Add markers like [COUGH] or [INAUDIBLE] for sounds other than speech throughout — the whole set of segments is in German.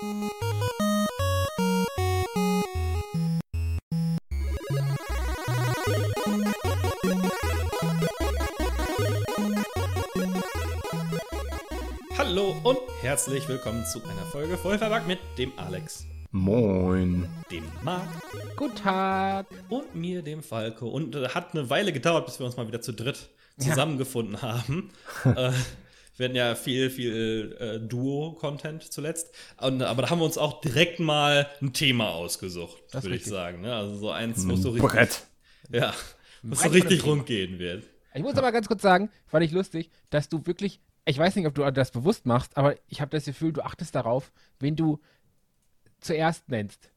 Hallo und herzlich willkommen zu einer Folge Vollverbackt mit dem Alex, Moin. dem Marc Guten Tag. und mir, dem Falco. Und äh, hat eine Weile gedauert, bis wir uns mal wieder zu dritt zusammengefunden haben. [LAUGHS] äh, wir hatten ja viel, viel äh, Duo-Content zuletzt. Und, aber da haben wir uns auch direkt mal ein Thema ausgesucht, würde ich sagen. Ne? Also so eins, wo es so richtig, Brett. ja, es so richtig rund gehen wird. Ich muss aber ganz kurz sagen, fand ich lustig, dass du wirklich, ich weiß nicht, ob du das bewusst machst, aber ich habe das Gefühl, du achtest darauf, wen du zuerst nennst.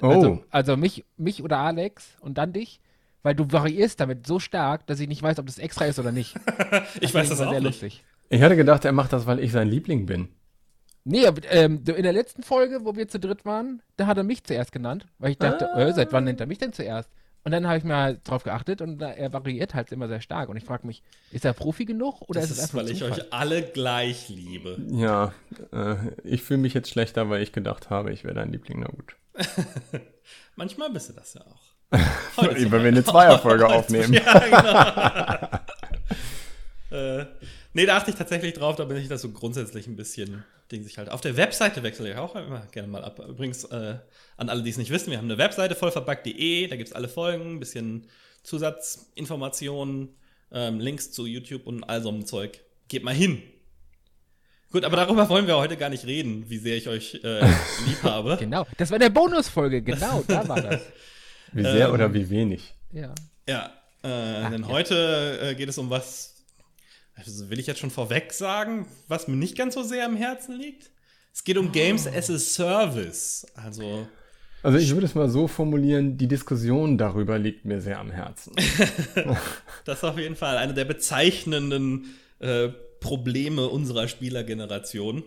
Oh, Also, also mich, mich oder Alex und dann dich, weil du variierst damit so stark, dass ich nicht weiß, ob das extra ist oder nicht. [LAUGHS] Ich weiß das auch sehr nicht. lustig. ich hatte gedacht, er macht das, weil ich sein Liebling bin. Nee, aber, ähm, in der letzten Folge, wo wir zu dritt waren, da hat er mich zuerst genannt, weil ich dachte, Ah. äh, seit wann nennt er mich denn zuerst? Und dann habe ich mal halt drauf geachtet und da, er variiert halt immer sehr stark. Und ich frage mich, ist er Profi genug oder Das ist es ist, einfach weil ich Zufall? euch alle gleich liebe. Ja, äh, ich fühle mich jetzt schlechter, weil ich gedacht habe, ich wäre dein Liebling. Na gut. [LAUGHS] Manchmal bist du das ja auch. [LAUGHS] Zum Weil wir eine. Zweierfolge [LAUGHS] aufnehmen. Ja, genau. [LAUGHS] äh, nee, da achte ich tatsächlich drauf, da bin ich das so grundsätzlich ein bisschen Ding sich halt. Auf der Webseite wechsle ich auch immer gerne mal ab. Übrigens, äh, an alle, die es nicht wissen, wir haben eine Webseite vollverbackt.de, da gibt es alle Folgen, ein bisschen Zusatzinformationen, ähm, Links zu YouTube und all so einem Zeug. Geht mal hin. Gut, aber darüber wollen wir heute gar nicht reden, wie sehr ich euch äh, lieb habe. Genau, das war der Bonusfolge, genau, da war das. Wie sehr Ähm, oder wie wenig? Ja. Ja, äh, denn heute äh, geht es um was, also will ich jetzt schon vorweg sagen, was mir nicht ganz so sehr am Herzen liegt. Es geht um Games as a Service. Also, Also ich würde es mal so formulieren, die Diskussion darüber liegt mir sehr am Herzen. [LAUGHS] das ist auf jeden Fall eine der bezeichnenden äh, Probleme unserer Spielergeneration.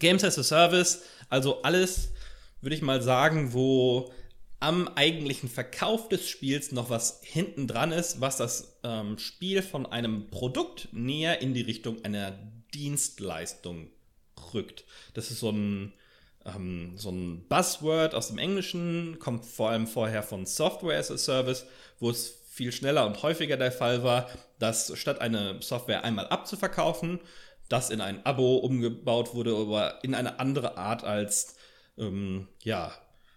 Games as a Service, also alles, würde ich mal sagen, wo am eigentlichen Verkauf des Spiels noch was hinten dran ist, was das ähm, Spiel von einem Produkt näher in die Richtung einer Dienstleistung rückt. Das ist so ein, ähm, so ein Buzzword aus dem Englischen, kommt vor allem vorher von Software as a Service, wo es viel schneller und häufiger der Fall war, dass statt eine Software einmal abzuverkaufen, das in ein Abo umgebaut wurde, aber in eine andere Art als ähm, ja,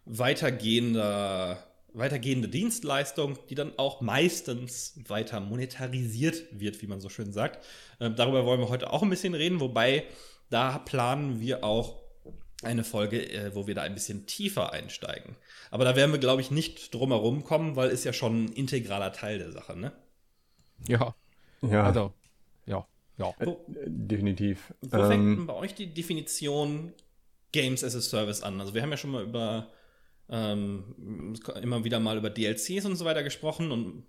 weitergehender, weitergehende Dienstleistung, die dann auch meistens weiter monetarisiert wird, wie man so schön sagt. Ähm, darüber wollen wir heute auch ein bisschen reden, wobei da planen wir auch eine Folge, äh, wo wir da ein bisschen tiefer einsteigen. Aber da werden wir, glaube ich, nicht drum herum kommen, weil ist ja schon ein integraler Teil der Sache, ne? Ja, Ja, also, ja, ja. äh, definitiv. Wo fängt denn Ähm, bei euch die Definition Games as a Service an? Also wir haben ja schon mal über ähm, immer wieder mal über DLCs und so weiter gesprochen und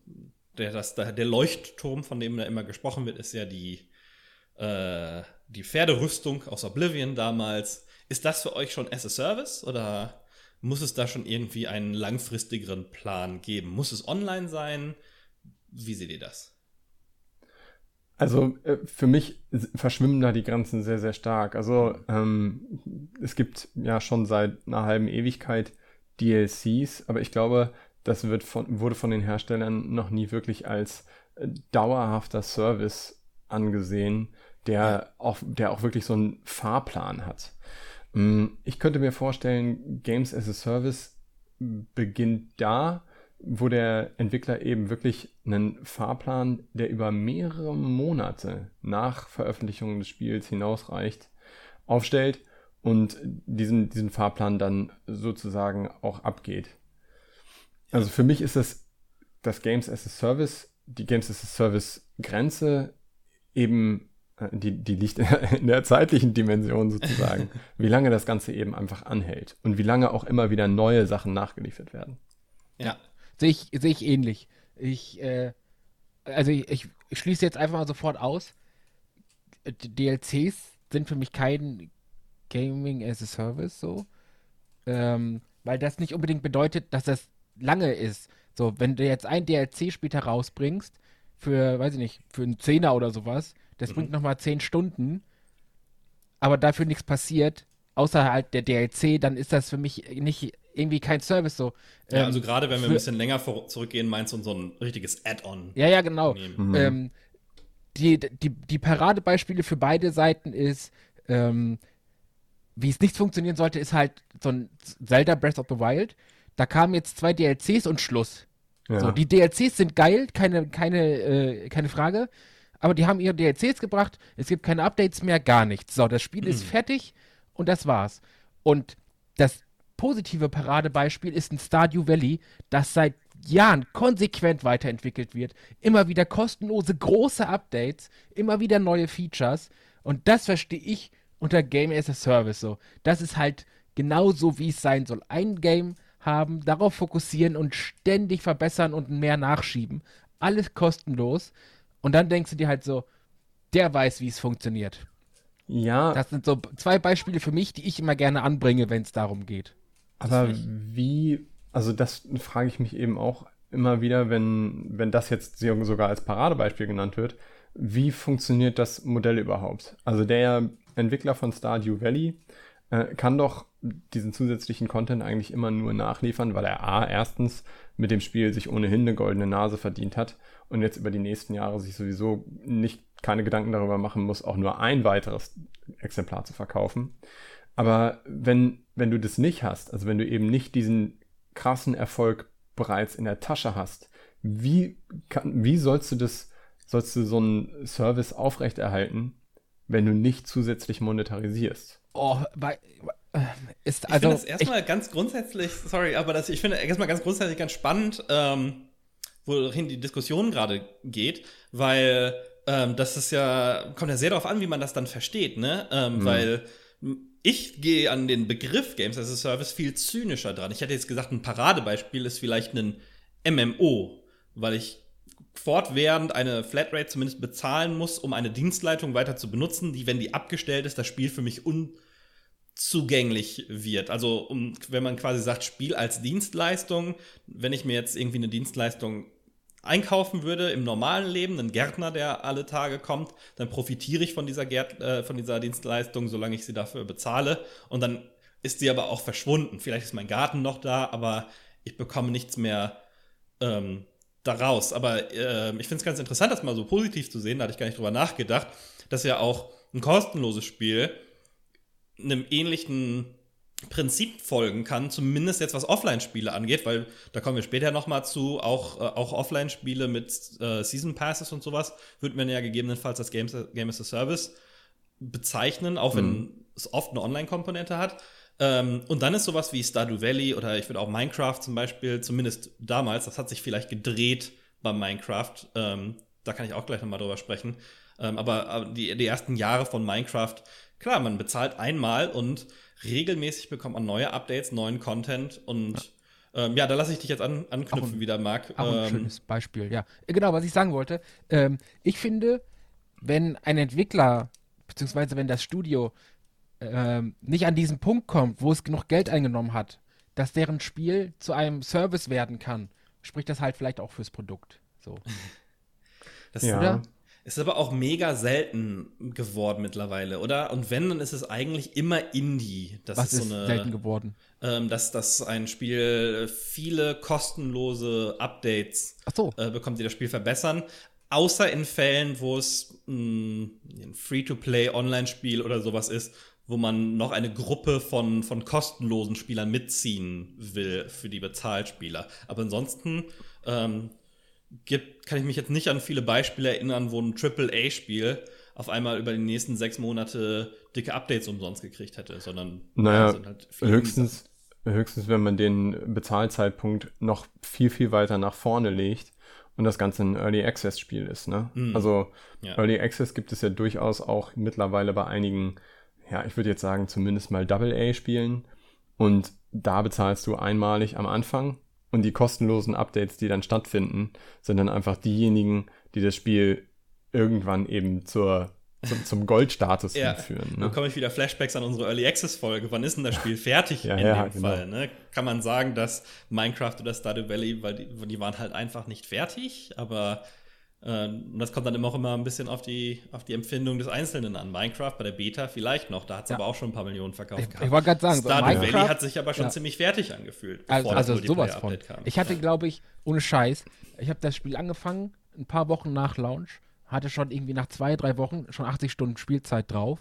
der, das, der Leuchtturm, von dem da immer gesprochen wird, ist ja die, äh, die Pferderüstung aus Oblivion damals. Ist das für euch schon as a Service oder muss es da schon irgendwie einen langfristigeren Plan geben? Muss es online sein? Wie seht ihr das? Also äh, für mich verschwimmen da die Grenzen sehr, sehr stark. Also ähm, es gibt ja schon seit einer halben Ewigkeit DLCs, aber ich glaube, das wird von, wurde von den Herstellern noch nie wirklich als äh, dauerhafter Service angesehen, der auch, der auch wirklich so einen Fahrplan hat. Mm, Ich könnte mir vorstellen, Games as a Service beginnt da, wo der Entwickler eben wirklich einen Fahrplan, der über mehrere Monate nach Veröffentlichung des Spiels hinausreicht, aufstellt und diesen, diesen Fahrplan dann sozusagen auch abgeht. Also für mich ist das das Games as a Service, die Games as a Service Grenze eben, äh, die, die liegt in der zeitlichen Dimension sozusagen, [LAUGHS] wie lange das Ganze eben einfach anhält und wie lange auch immer wieder neue Sachen nachgeliefert werden. Ja. Sehe ich, sehe ich ähnlich. Ich, äh, also ich, ich, schließe jetzt einfach mal sofort aus. DLCs sind für mich kein Gaming as a Service so. Ähm, weil das nicht unbedingt bedeutet, dass das lange ist. So, wenn du jetzt ein DLC später rausbringst, für, weiß ich nicht, für einen Zehner oder sowas, das bringt nochmal zehn Stunden, aber dafür nichts passiert, außer halt der DLC, dann ist das für mich nicht irgendwie kein Service so. Ja, Ähm, also gerade wenn wir für- ein bisschen länger vor, zurückgehen, meinst du so ein richtiges Add-on? Ja, ja, genau. nehmen. Ähm, die, die, die Paradebeispiele für beide Seiten ist, ähm, wie es nicht funktionieren sollte, ist halt so ein Zelda Breath of the Wild. Da kamen jetzt zwei DLCs und Schluss. Ja. So, die DLCs sind geil, keine, keine, äh, keine Frage. Aber die haben ihre DLCs gebracht, es gibt keine Updates mehr, gar nichts. So, das Spiel ist fertig und das war's. Und das positive Paradebeispiel ist ein Stardew Valley, das seit Jahren konsequent weiterentwickelt wird. Immer wieder kostenlose große Updates, immer wieder neue Features. Und das verstehe ich unter Game as a Service so. Das ist halt genau so, wie es sein soll. Ein Game haben, darauf fokussieren und ständig verbessern und mehr nachschieben. Alles kostenlos. Und dann denkst du dir halt so, der weiß, wie es funktioniert. ja, Das sind so zwei Beispiele für mich, die ich immer gerne anbringe, wenn es darum geht. Aber wie, also das frage ich mich eben auch immer wieder, wenn, wenn das jetzt sogar als Paradebeispiel genannt wird, wie funktioniert das Modell überhaupt? Also der Entwickler von Stardew Valley äh, kann doch diesen zusätzlichen Content eigentlich immer nur nachliefern, weil er A, erstens mit dem Spiel sich ohnehin eine goldene Nase verdient hat und jetzt über die nächsten Jahre sich sowieso nicht keine Gedanken darüber machen muss, auch nur ein weiteres Exemplar zu verkaufen. Aber wenn, wenn du das nicht hast, also wenn du eben nicht diesen krassen Erfolg bereits in der Tasche hast, wie, kann, wie sollst du das, sollst du so einen Service aufrechterhalten, wenn du nicht zusätzlich monetarisierst? Oh, bei, äh, ist Ich also. finde das erstmal ganz grundsätzlich, sorry, aber das, ich finde erstmal ganz grundsätzlich ganz spannend, ähm, wohin die Diskussion gerade geht, weil ähm, das ist ja, kommt ja sehr darauf an, wie man das dann versteht, ne? Ähm, Weil m, ich gehe an den Begriff Games as a Service viel zynischer dran. Ich hätte jetzt gesagt, ein Paradebeispiel ist vielleicht ein MMO, weil ich fortwährend eine Flatrate zumindest bezahlen muss, um eine Dienstleitung weiter zu benutzen, die, wenn die abgestellt ist, das Spiel für mich un zugänglich wird. Also um, wenn man quasi sagt, Spiel als Dienstleistung, wenn ich mir jetzt irgendwie eine Dienstleistung einkaufen würde im normalen Leben, einen Gärtner, der alle Tage kommt, dann profitiere ich von dieser, Gärt, äh, von dieser Dienstleistung, solange ich sie dafür bezahle. Und dann ist sie aber auch verschwunden. Vielleicht ist mein Garten noch da, aber ich bekomme nichts mehr ähm, daraus. Aber äh, ich finde es ganz interessant, das mal so positiv zu sehen, da hatte ich gar nicht drüber nachgedacht, dass ja auch ein kostenloses Spiel einem ähnlichen Prinzip folgen kann, zumindest jetzt was Offline-Spiele angeht, weil da kommen wir später nochmal zu, auch, äh, auch Offline-Spiele mit äh, Season Passes und sowas würden wir ja gegebenenfalls als Games, Game as a Service bezeichnen, auch wenn es oft eine Online-Komponente hat. Ähm, und dann ist sowas wie Stardew Valley oder ich würde auch Minecraft zum Beispiel, zumindest damals, das hat sich vielleicht gedreht bei Minecraft, ähm, da kann ich auch gleich nochmal drüber sprechen. Ähm, aber aber die, die ersten Jahre von Minecraft, klar, man bezahlt einmal und regelmäßig bekommt man neue Updates, neuen Content und ähm, ja, da lasse ich dich jetzt an, anknüpfen Auch wieder, Marc. Auch ein Ähm, schönes Beispiel, ja. Genau, was ich sagen wollte. Ähm, ich finde, wenn ein Entwickler, beziehungsweise wenn das Studio ähm, nicht an diesen Punkt kommt, wo es genug Geld eingenommen hat, dass deren Spiel zu einem Service werden kann, spricht das halt vielleicht auch fürs Produkt. So. [LAUGHS] das Ja. Oder? ist aber auch mega selten geworden mittlerweile, oder? Und wenn, dann ist es eigentlich immer Indie. Das Was ist ist so eine. selten geworden? ähm, dass, dass ein Spiel viele kostenlose Updates Ach so. äh, bekommt, die das Spiel verbessern. Außer in Fällen, wo es mh, ein Free-to-Play-Online-Spiel oder sowas ist, wo man noch eine Gruppe von, von kostenlosen Spielern mitziehen will für die Bezahlspieler. Aber ansonsten ähm, gibt, kann ich mich jetzt nicht an viele Beispiele erinnern, wo ein AAA-Spiel auf einmal über die nächsten sechs Monate dicke Updates umsonst gekriegt hätte, sondern Naja, halt viele höchstens, höchstens, wenn man den Bezahlzeitpunkt noch viel, viel weiter nach vorne legt und das Ganze ein Early Access Spiel ist. Ne? Mhm. Also Ja. Early Access gibt es ja durchaus auch mittlerweile bei einigen, ja, ich würde jetzt sagen, zumindest mal Double-A-Spielen. Und da bezahlst du einmalig am Anfang und die kostenlosen Updates, die dann stattfinden, sind dann einfach diejenigen, die das Spiel irgendwann eben zur, zum, zum Goldstatus Ja, hinführen. Ne? bekomme ich wieder Flashbacks an unsere Early Access Folge. Wann ist denn das Spiel fertig [LAUGHS] Ja, in ja, dem genau. Fall? Ne? Kann man sagen, dass Minecraft oder Stardew Valley, weil die, die waren halt einfach nicht fertig, aber Äh, das kommt dann immer auch immer ein bisschen auf die, auf die Empfindung des Einzelnen an. Minecraft bei der Beta vielleicht noch, da hat es ja. aber auch schon ein paar Millionen verkauft. Ich, ich wollte gerade sagen, Stardew so Valley hat sich aber schon ja. ziemlich fertig angefühlt. Also, also sowas von. Kam. Ich hatte, glaube ich, ohne Scheiß, ich habe das Spiel angefangen, ein paar Wochen nach Launch, hatte schon irgendwie nach zwei, drei Wochen schon 80 Stunden Spielzeit drauf.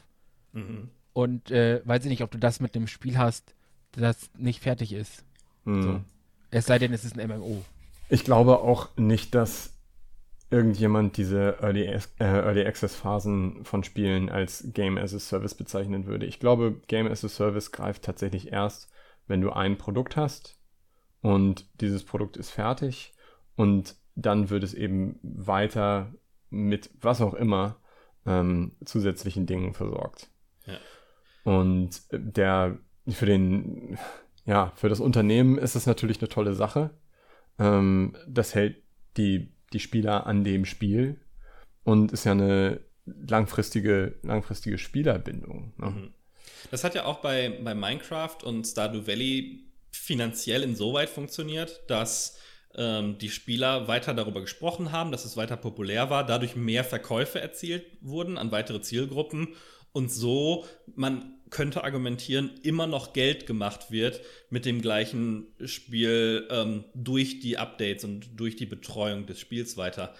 Mhm. Und äh, weiß ich nicht, ob du das mit einem Spiel hast, das nicht fertig ist. Mhm. So. Es sei denn, es ist ein MMO. Ich glaube auch nicht, dass irgendjemand diese Early, äh, Early Access Phasen von Spielen als Game as a Service bezeichnen würde. Ich glaube, Game as a Service greift tatsächlich erst, wenn du ein Produkt hast und dieses Produkt ist fertig und dann wird es eben weiter mit was auch immer ähm, zusätzlichen Dingen versorgt. Ja. Und der für den ja für das Unternehmen ist es natürlich eine tolle Sache. Ähm, das hält die die Spieler an dem Spiel und ist ja eine langfristige, langfristige Spielerbindung. Ne? Mhm. Das hat ja auch bei, bei Minecraft und Stardew Valley finanziell insoweit funktioniert, dass ähm, die Spieler weiter darüber gesprochen haben, dass es weiter populär war, dadurch mehr Verkäufe erzielt wurden an weitere Zielgruppen und so man könnte argumentieren, immer noch Geld gemacht wird mit dem gleichen Spiel ähm, durch die Updates und durch die Betreuung des Spiels weiter.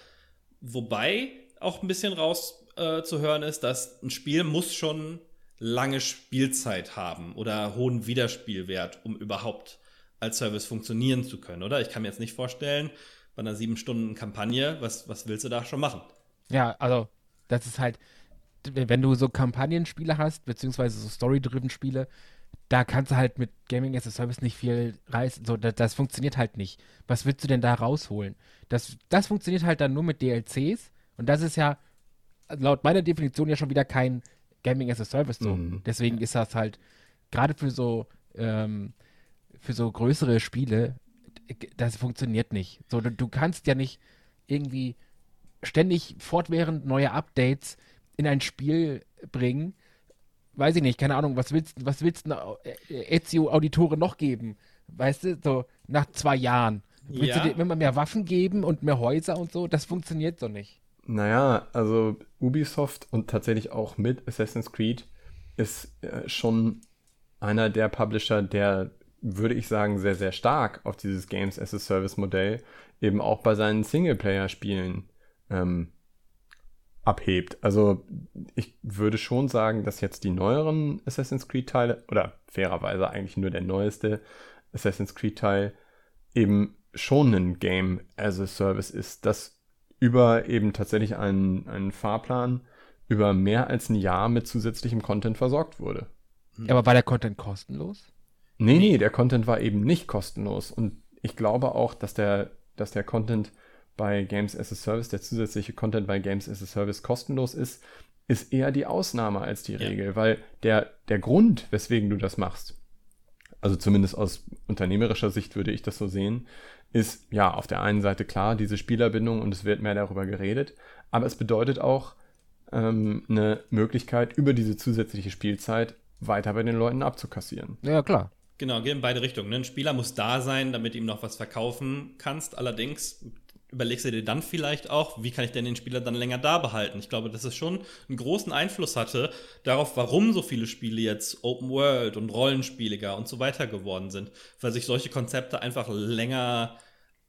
Wobei auch ein bisschen rauszuhören äh, ist, dass ein Spiel muss schon lange Spielzeit haben oder hohen Wiederspielwert, um überhaupt als Service funktionieren zu können, oder? Ich kann mir jetzt nicht vorstellen, bei einer sieben Stunden Kampagne, was, was willst du da schon machen? Ja, also das ist halt, wenn du so Kampagnenspiele hast, beziehungsweise so Story-driven Spiele, da kannst du halt mit Gaming as a Service nicht viel reißen. So, das, das, funktioniert halt nicht. Was willst du denn da rausholen? Das, das funktioniert halt dann nur mit DLCs und das ist ja laut meiner Definition ja schon wieder kein Gaming as a Service so. Mhm. Deswegen ist das halt gerade für so ähm, für so größere Spiele, das funktioniert nicht. So, du, du kannst ja nicht irgendwie ständig fortwährend neue Updates in ein Spiel bringen. Weiß ich nicht, keine Ahnung, was willst, was willst du äh, Ezio Auditore noch geben? Weißt du, so nach zwei Jahren. Willst ja. du dir immer mehr Waffen geben und mehr Häuser und so? Das funktioniert so nicht. Naja, also Ubisoft und tatsächlich auch mit Assassin's Creed ist äh, schon einer der Publisher, der, würde ich sagen, sehr, sehr stark auf dieses Games as a Service Modell eben auch bei seinen Singleplayer-Spielen ähm, abhebt. Also ich würde schon sagen, dass jetzt die neueren Assassin's Creed-Teile, oder fairerweise eigentlich nur der neueste Assassin's Creed-Teil, eben schon ein Game as a Service ist, das über eben tatsächlich einen, einen Fahrplan über mehr als ein Jahr mit zusätzlichem Content versorgt wurde. Ja, aber war der Content kostenlos? Nee, nee, der Content war eben nicht kostenlos. Und ich glaube auch, dass der, dass der Content bei Games as a Service, der zusätzliche Content bei Games as a Service kostenlos ist, ist eher die Ausnahme als die Regel, ja. weil der, der Grund, weswegen du das machst, also zumindest aus unternehmerischer Sicht würde ich das so sehen, ist ja auf der einen Seite klar diese Spielerbindung und es wird mehr darüber geredet, aber es bedeutet auch ähm, eine Möglichkeit, über diese zusätzliche Spielzeit weiter bei den Leuten abzukassieren. Ja, klar. Genau, geht in beide Richtungen. Ne? Ein Spieler muss da sein, damit ihm noch was verkaufen kannst. Allerdings überlegst du dir dann vielleicht auch, wie kann ich denn den Spieler dann länger da behalten? Ich glaube, dass es schon einen großen Einfluss hatte darauf, warum so viele Spiele jetzt Open World und Rollenspieliger und so weiter geworden sind, weil sich solche Konzepte einfach länger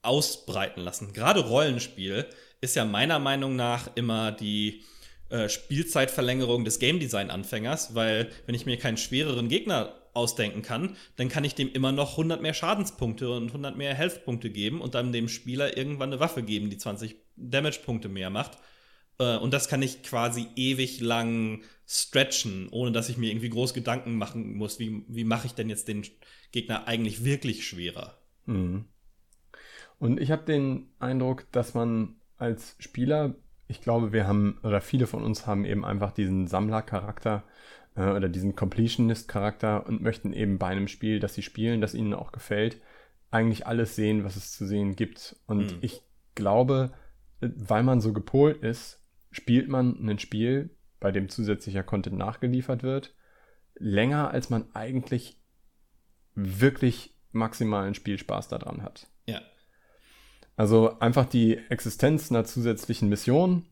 ausbreiten lassen. Gerade Rollenspiel ist ja meiner Meinung nach immer die äh, Spielzeitverlängerung des Game Design Anfängers, weil wenn ich mir keinen schwereren Gegner ausdenken kann, dann kann ich dem immer noch 100 mehr Schadenspunkte und 100 mehr Health-Punkte geben und dann dem Spieler irgendwann eine Waffe geben, die 20 Damage-Punkte mehr macht. Äh, und das kann ich quasi ewig lang stretchen, ohne dass ich mir irgendwie groß Gedanken machen muss, wie, wie mache ich denn jetzt den Gegner eigentlich wirklich schwerer. Mhm. Und ich habe den Eindruck, dass man als Spieler, ich glaube, wir haben, oder viele von uns haben eben einfach diesen Sammlercharakter äh, oder diesen Completionist-Charakter und möchten eben bei einem Spiel, das sie spielen, das ihnen auch gefällt, eigentlich alles sehen, was es zu sehen gibt. Und mhm. ich glaube, weil man so gepolt ist, spielt man ein Spiel, bei dem zusätzlicher Content nachgeliefert wird, länger, als man eigentlich wirklich maximalen Spielspaß daran hat. Ja. Also einfach die Existenz einer zusätzlichen Mission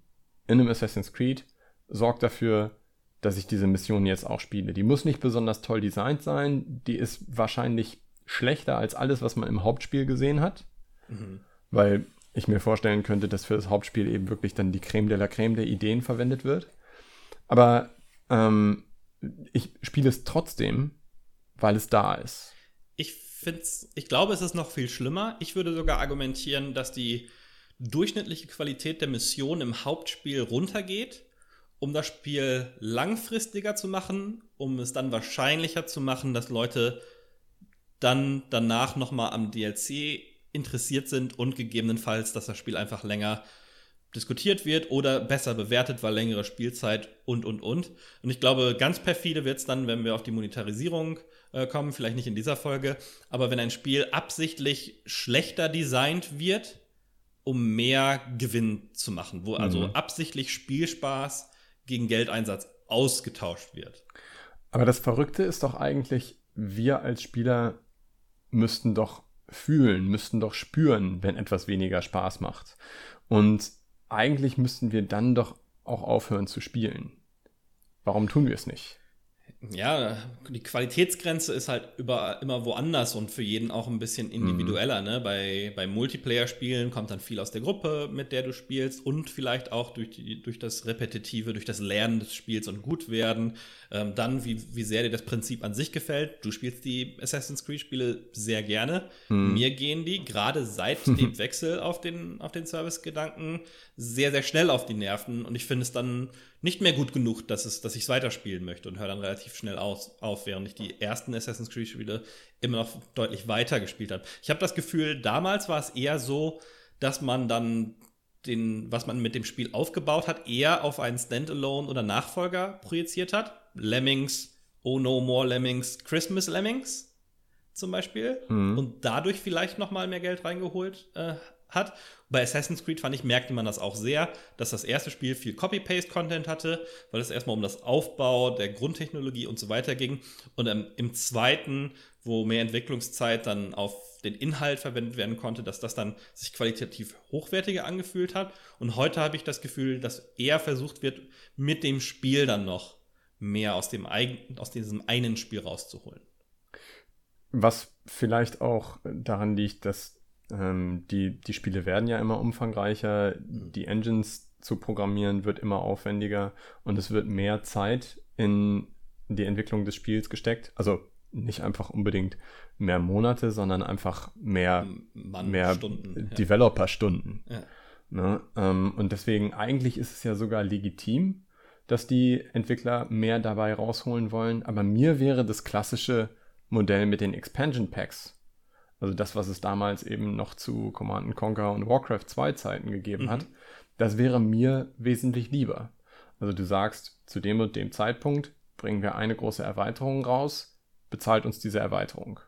in einem Assassin's Creed sorgt dafür, dass ich diese Mission jetzt auch spiele. Die muss nicht besonders toll designt sein, die ist wahrscheinlich schlechter als alles, was man im Hauptspiel gesehen hat, mhm. weil ich mir vorstellen könnte, dass für das Hauptspiel eben wirklich dann die Creme de la Creme der Ideen verwendet wird. Aber ähm, ich spiele es trotzdem, weil es da ist. Ich find's, ich glaube, es ist noch viel schlimmer. Ich würde sogar argumentieren, dass die durchschnittliche Qualität der Mission im Hauptspiel runtergeht, um das Spiel langfristiger zu machen, um es dann wahrscheinlicher zu machen, dass Leute dann danach nochmal am DLC interessiert sind und gegebenenfalls, dass das Spiel einfach länger diskutiert wird oder besser bewertet, weil längere Spielzeit und, und, und. Und ich glaube, ganz perfide wird es dann, wenn wir auf die Monetarisierung äh, kommen, vielleicht nicht in dieser Folge, aber wenn ein Spiel absichtlich schlechter designt wird, um mehr Gewinn zu machen, wo also mhm. absichtlich Spielspaß gegen Geldeinsatz ausgetauscht wird. Aber das Verrückte ist doch eigentlich, wir als Spieler müssten doch fühlen, müssten doch spüren, wenn etwas weniger Spaß macht. Und eigentlich müssten wir dann doch auch aufhören zu spielen. Warum tun wir es nicht? Ja, die Qualitätsgrenze ist halt über, immer woanders und für jeden auch ein bisschen individueller. Mhm. Ne? Bei, bei Multiplayer-Spielen kommt dann viel aus der Gruppe, mit der du spielst und vielleicht auch durch, die, durch das Repetitive, durch das Lernen des Spiels und gut werden. Ähm, dann, wie, wie sehr dir das Prinzip an sich gefällt. Du spielst die Assassin's Creed-Spiele sehr gerne. Mhm. Mir gehen die gerade seit [LAUGHS] dem Wechsel auf den, auf den Service-Gedanken sehr, sehr schnell auf die Nerven und ich finde es dann nicht mehr gut genug, dass, es, dass ich es weiterspielen möchte und höre dann relativ schnell aus, auf, während ich die ersten Assassin's Creed-Spiele immer noch deutlich weiter gespielt habe. Ich habe das Gefühl, damals war es eher so, dass man dann den, was man mit dem Spiel aufgebaut hat, eher auf einen Standalone oder Nachfolger projiziert hat. Lemmings, Oh No More Lemmings, Christmas Lemmings zum Beispiel. Mhm. Und dadurch vielleicht noch mal mehr Geld reingeholt äh, hat. Bei Assassin's Creed fand ich, merkte man das auch sehr, dass das erste Spiel viel Copy-Paste-Content hatte, weil es erstmal um das Aufbau der Grundtechnologie und so weiter ging. Und ähm, im zweiten, wo mehr Entwicklungszeit dann auf den Inhalt verwendet werden konnte, dass das dann sich qualitativ hochwertiger angefühlt hat. Und heute habe ich das Gefühl, dass eher versucht wird, mit dem Spiel dann noch mehr aus, dem eigen, aus diesem einen Spiel rauszuholen. Was vielleicht auch daran liegt, dass ähm, die, die Spiele werden ja immer umfangreicher, mhm. die Engines zu programmieren wird immer aufwendiger und es wird mehr Zeit in die Entwicklung des Spiels gesteckt. Also nicht einfach unbedingt mehr Monate, sondern einfach mehr, Mann, mehr Stunden, Developer-Stunden. Ja. Ne? Ähm, und deswegen eigentlich ist es ja sogar legitim, dass die Entwickler mehr dabei rausholen wollen. Aber mir wäre das klassische Modell mit den Expansion Packs also das, was es damals eben noch zu Command Conquer und Warcraft 2 Zeiten gegeben mhm. hat, das wäre mir wesentlich lieber. Also du sagst, zu dem und dem Zeitpunkt bringen wir eine große Erweiterung raus, bezahlt uns diese Erweiterung.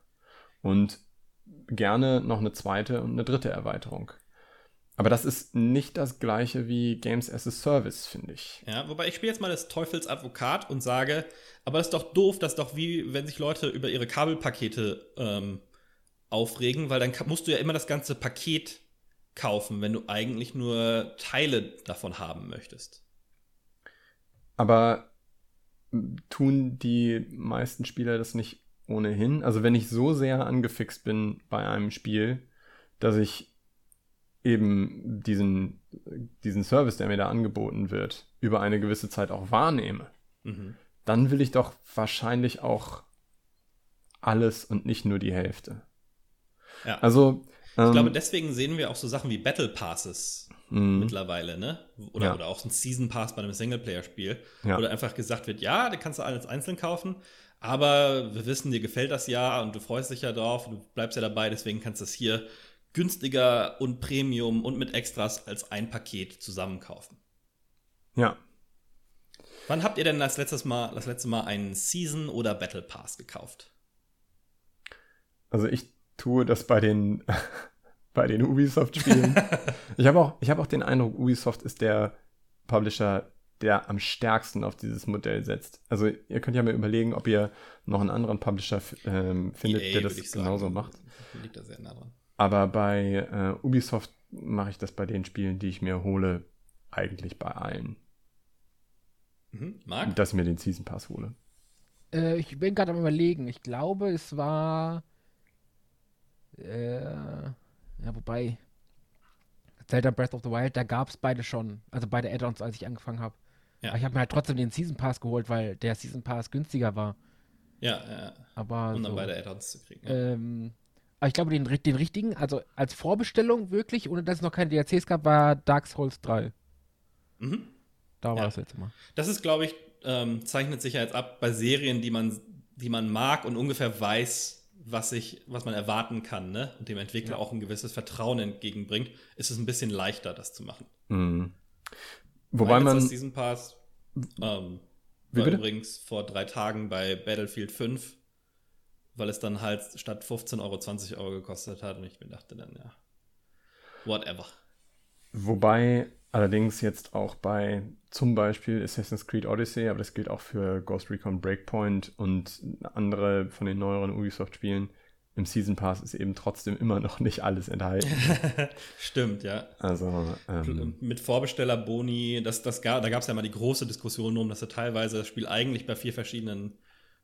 Und gerne noch eine zweite und eine dritte Erweiterung. Aber das ist nicht das gleiche wie Games as a Service, finde ich. Ja, wobei ich spiele jetzt mal das Teufels Advokat und sage, aber das ist doch doof, das ist doch wie, wenn sich Leute über ihre Kabelpakete ähm, aufregen, weil dann musst du ja immer das ganze Paket kaufen, wenn du eigentlich nur Teile davon haben möchtest. Aber tun die meisten Spieler das nicht ohnehin? Also wenn ich so sehr angefixt bin bei einem Spiel, dass ich eben diesen, diesen Service, der mir da angeboten wird, über eine gewisse Zeit auch wahrnehme, mhm. dann will ich doch wahrscheinlich auch alles und nicht nur die Hälfte. Ja. Also. Ähm, ich glaube, deswegen sehen wir auch so Sachen wie Battle Passes mhm. mittlerweile, ne? Oder, ja. oder auch ein Season Pass bei einem Singleplayer-Spiel, ja. wo einfach gesagt wird, ja, den kannst du alles einzeln kaufen, aber wir wissen, dir gefällt das ja und du freust dich ja drauf und du bleibst ja dabei, deswegen kannst du es hier günstiger und Premium und mit Extras als ein Paket zusammen kaufen. Ja. Wann habt ihr denn das, letztes Mal, das letzte Mal einen Season oder Battle Pass gekauft? Also ich tue das bei den, [LAUGHS] bei den Ubisoft-Spielen. [LAUGHS] ich habe auch, hab auch den Eindruck, Ubisoft ist der Publisher, der am stärksten auf dieses Modell setzt. Also ihr könnt ja mal überlegen, ob ihr noch einen anderen Publisher ähm, findet, EA, der das genauso sagen, macht. Liegt da sehr nah dran. Aber bei äh, Ubisoft mache ich das bei den Spielen, die ich mir hole, eigentlich bei allen. Mhm. Marc? Dass ich mir den Season Pass hole. Äh, ich bin gerade am überlegen. Ich glaube, es war. Äh, ja, wobei. Zelda Breath of the Wild, da gab es beide schon. Also beide Add-ons, als ich angefangen habe. Ja. Aber ich habe mir halt trotzdem den Season Pass geholt, weil der Season Pass günstiger war. Ja, ja. Aber Um dann so, beide Add-ons zu kriegen. Ja. ähm, aber ich glaube, den, den richtigen, also als Vorbestellung wirklich, ohne dass es noch keine DLCs gab, war Dark Souls 3. Mhm. Da war Ja. das jetzt immer. Das ist, glaube ich, ähm, zeichnet sich ja jetzt ab bei Serien, die man, die man mag und ungefähr weiß, was, ich, was man erwarten kann, ne? Und dem Entwickler auch ein gewisses Vertrauen entgegenbringt, ist es ein bisschen leichter, das zu machen. Mhm. Wobei man. letzter Season Pass ähm, war bitte? übrigens vor drei Tagen bei Battlefield 5, weil es dann halt statt 15 Euro 20 Euro gekostet hat und ich mir dachte dann, ja, whatever. Wobei allerdings jetzt auch bei zum Beispiel Assassin's Creed Odyssey, aber das gilt auch für Ghost Recon Breakpoint und andere von den neueren Ubisoft-Spielen, im Season Pass ist eben trotzdem immer noch nicht alles enthalten. [LAUGHS] Stimmt, ja. Also, ähm, Mit Vorbestellerboni, das, das ga, da gab es ja mal die große Diskussion drum, dass du teilweise das Spiel eigentlich bei vier verschiedenen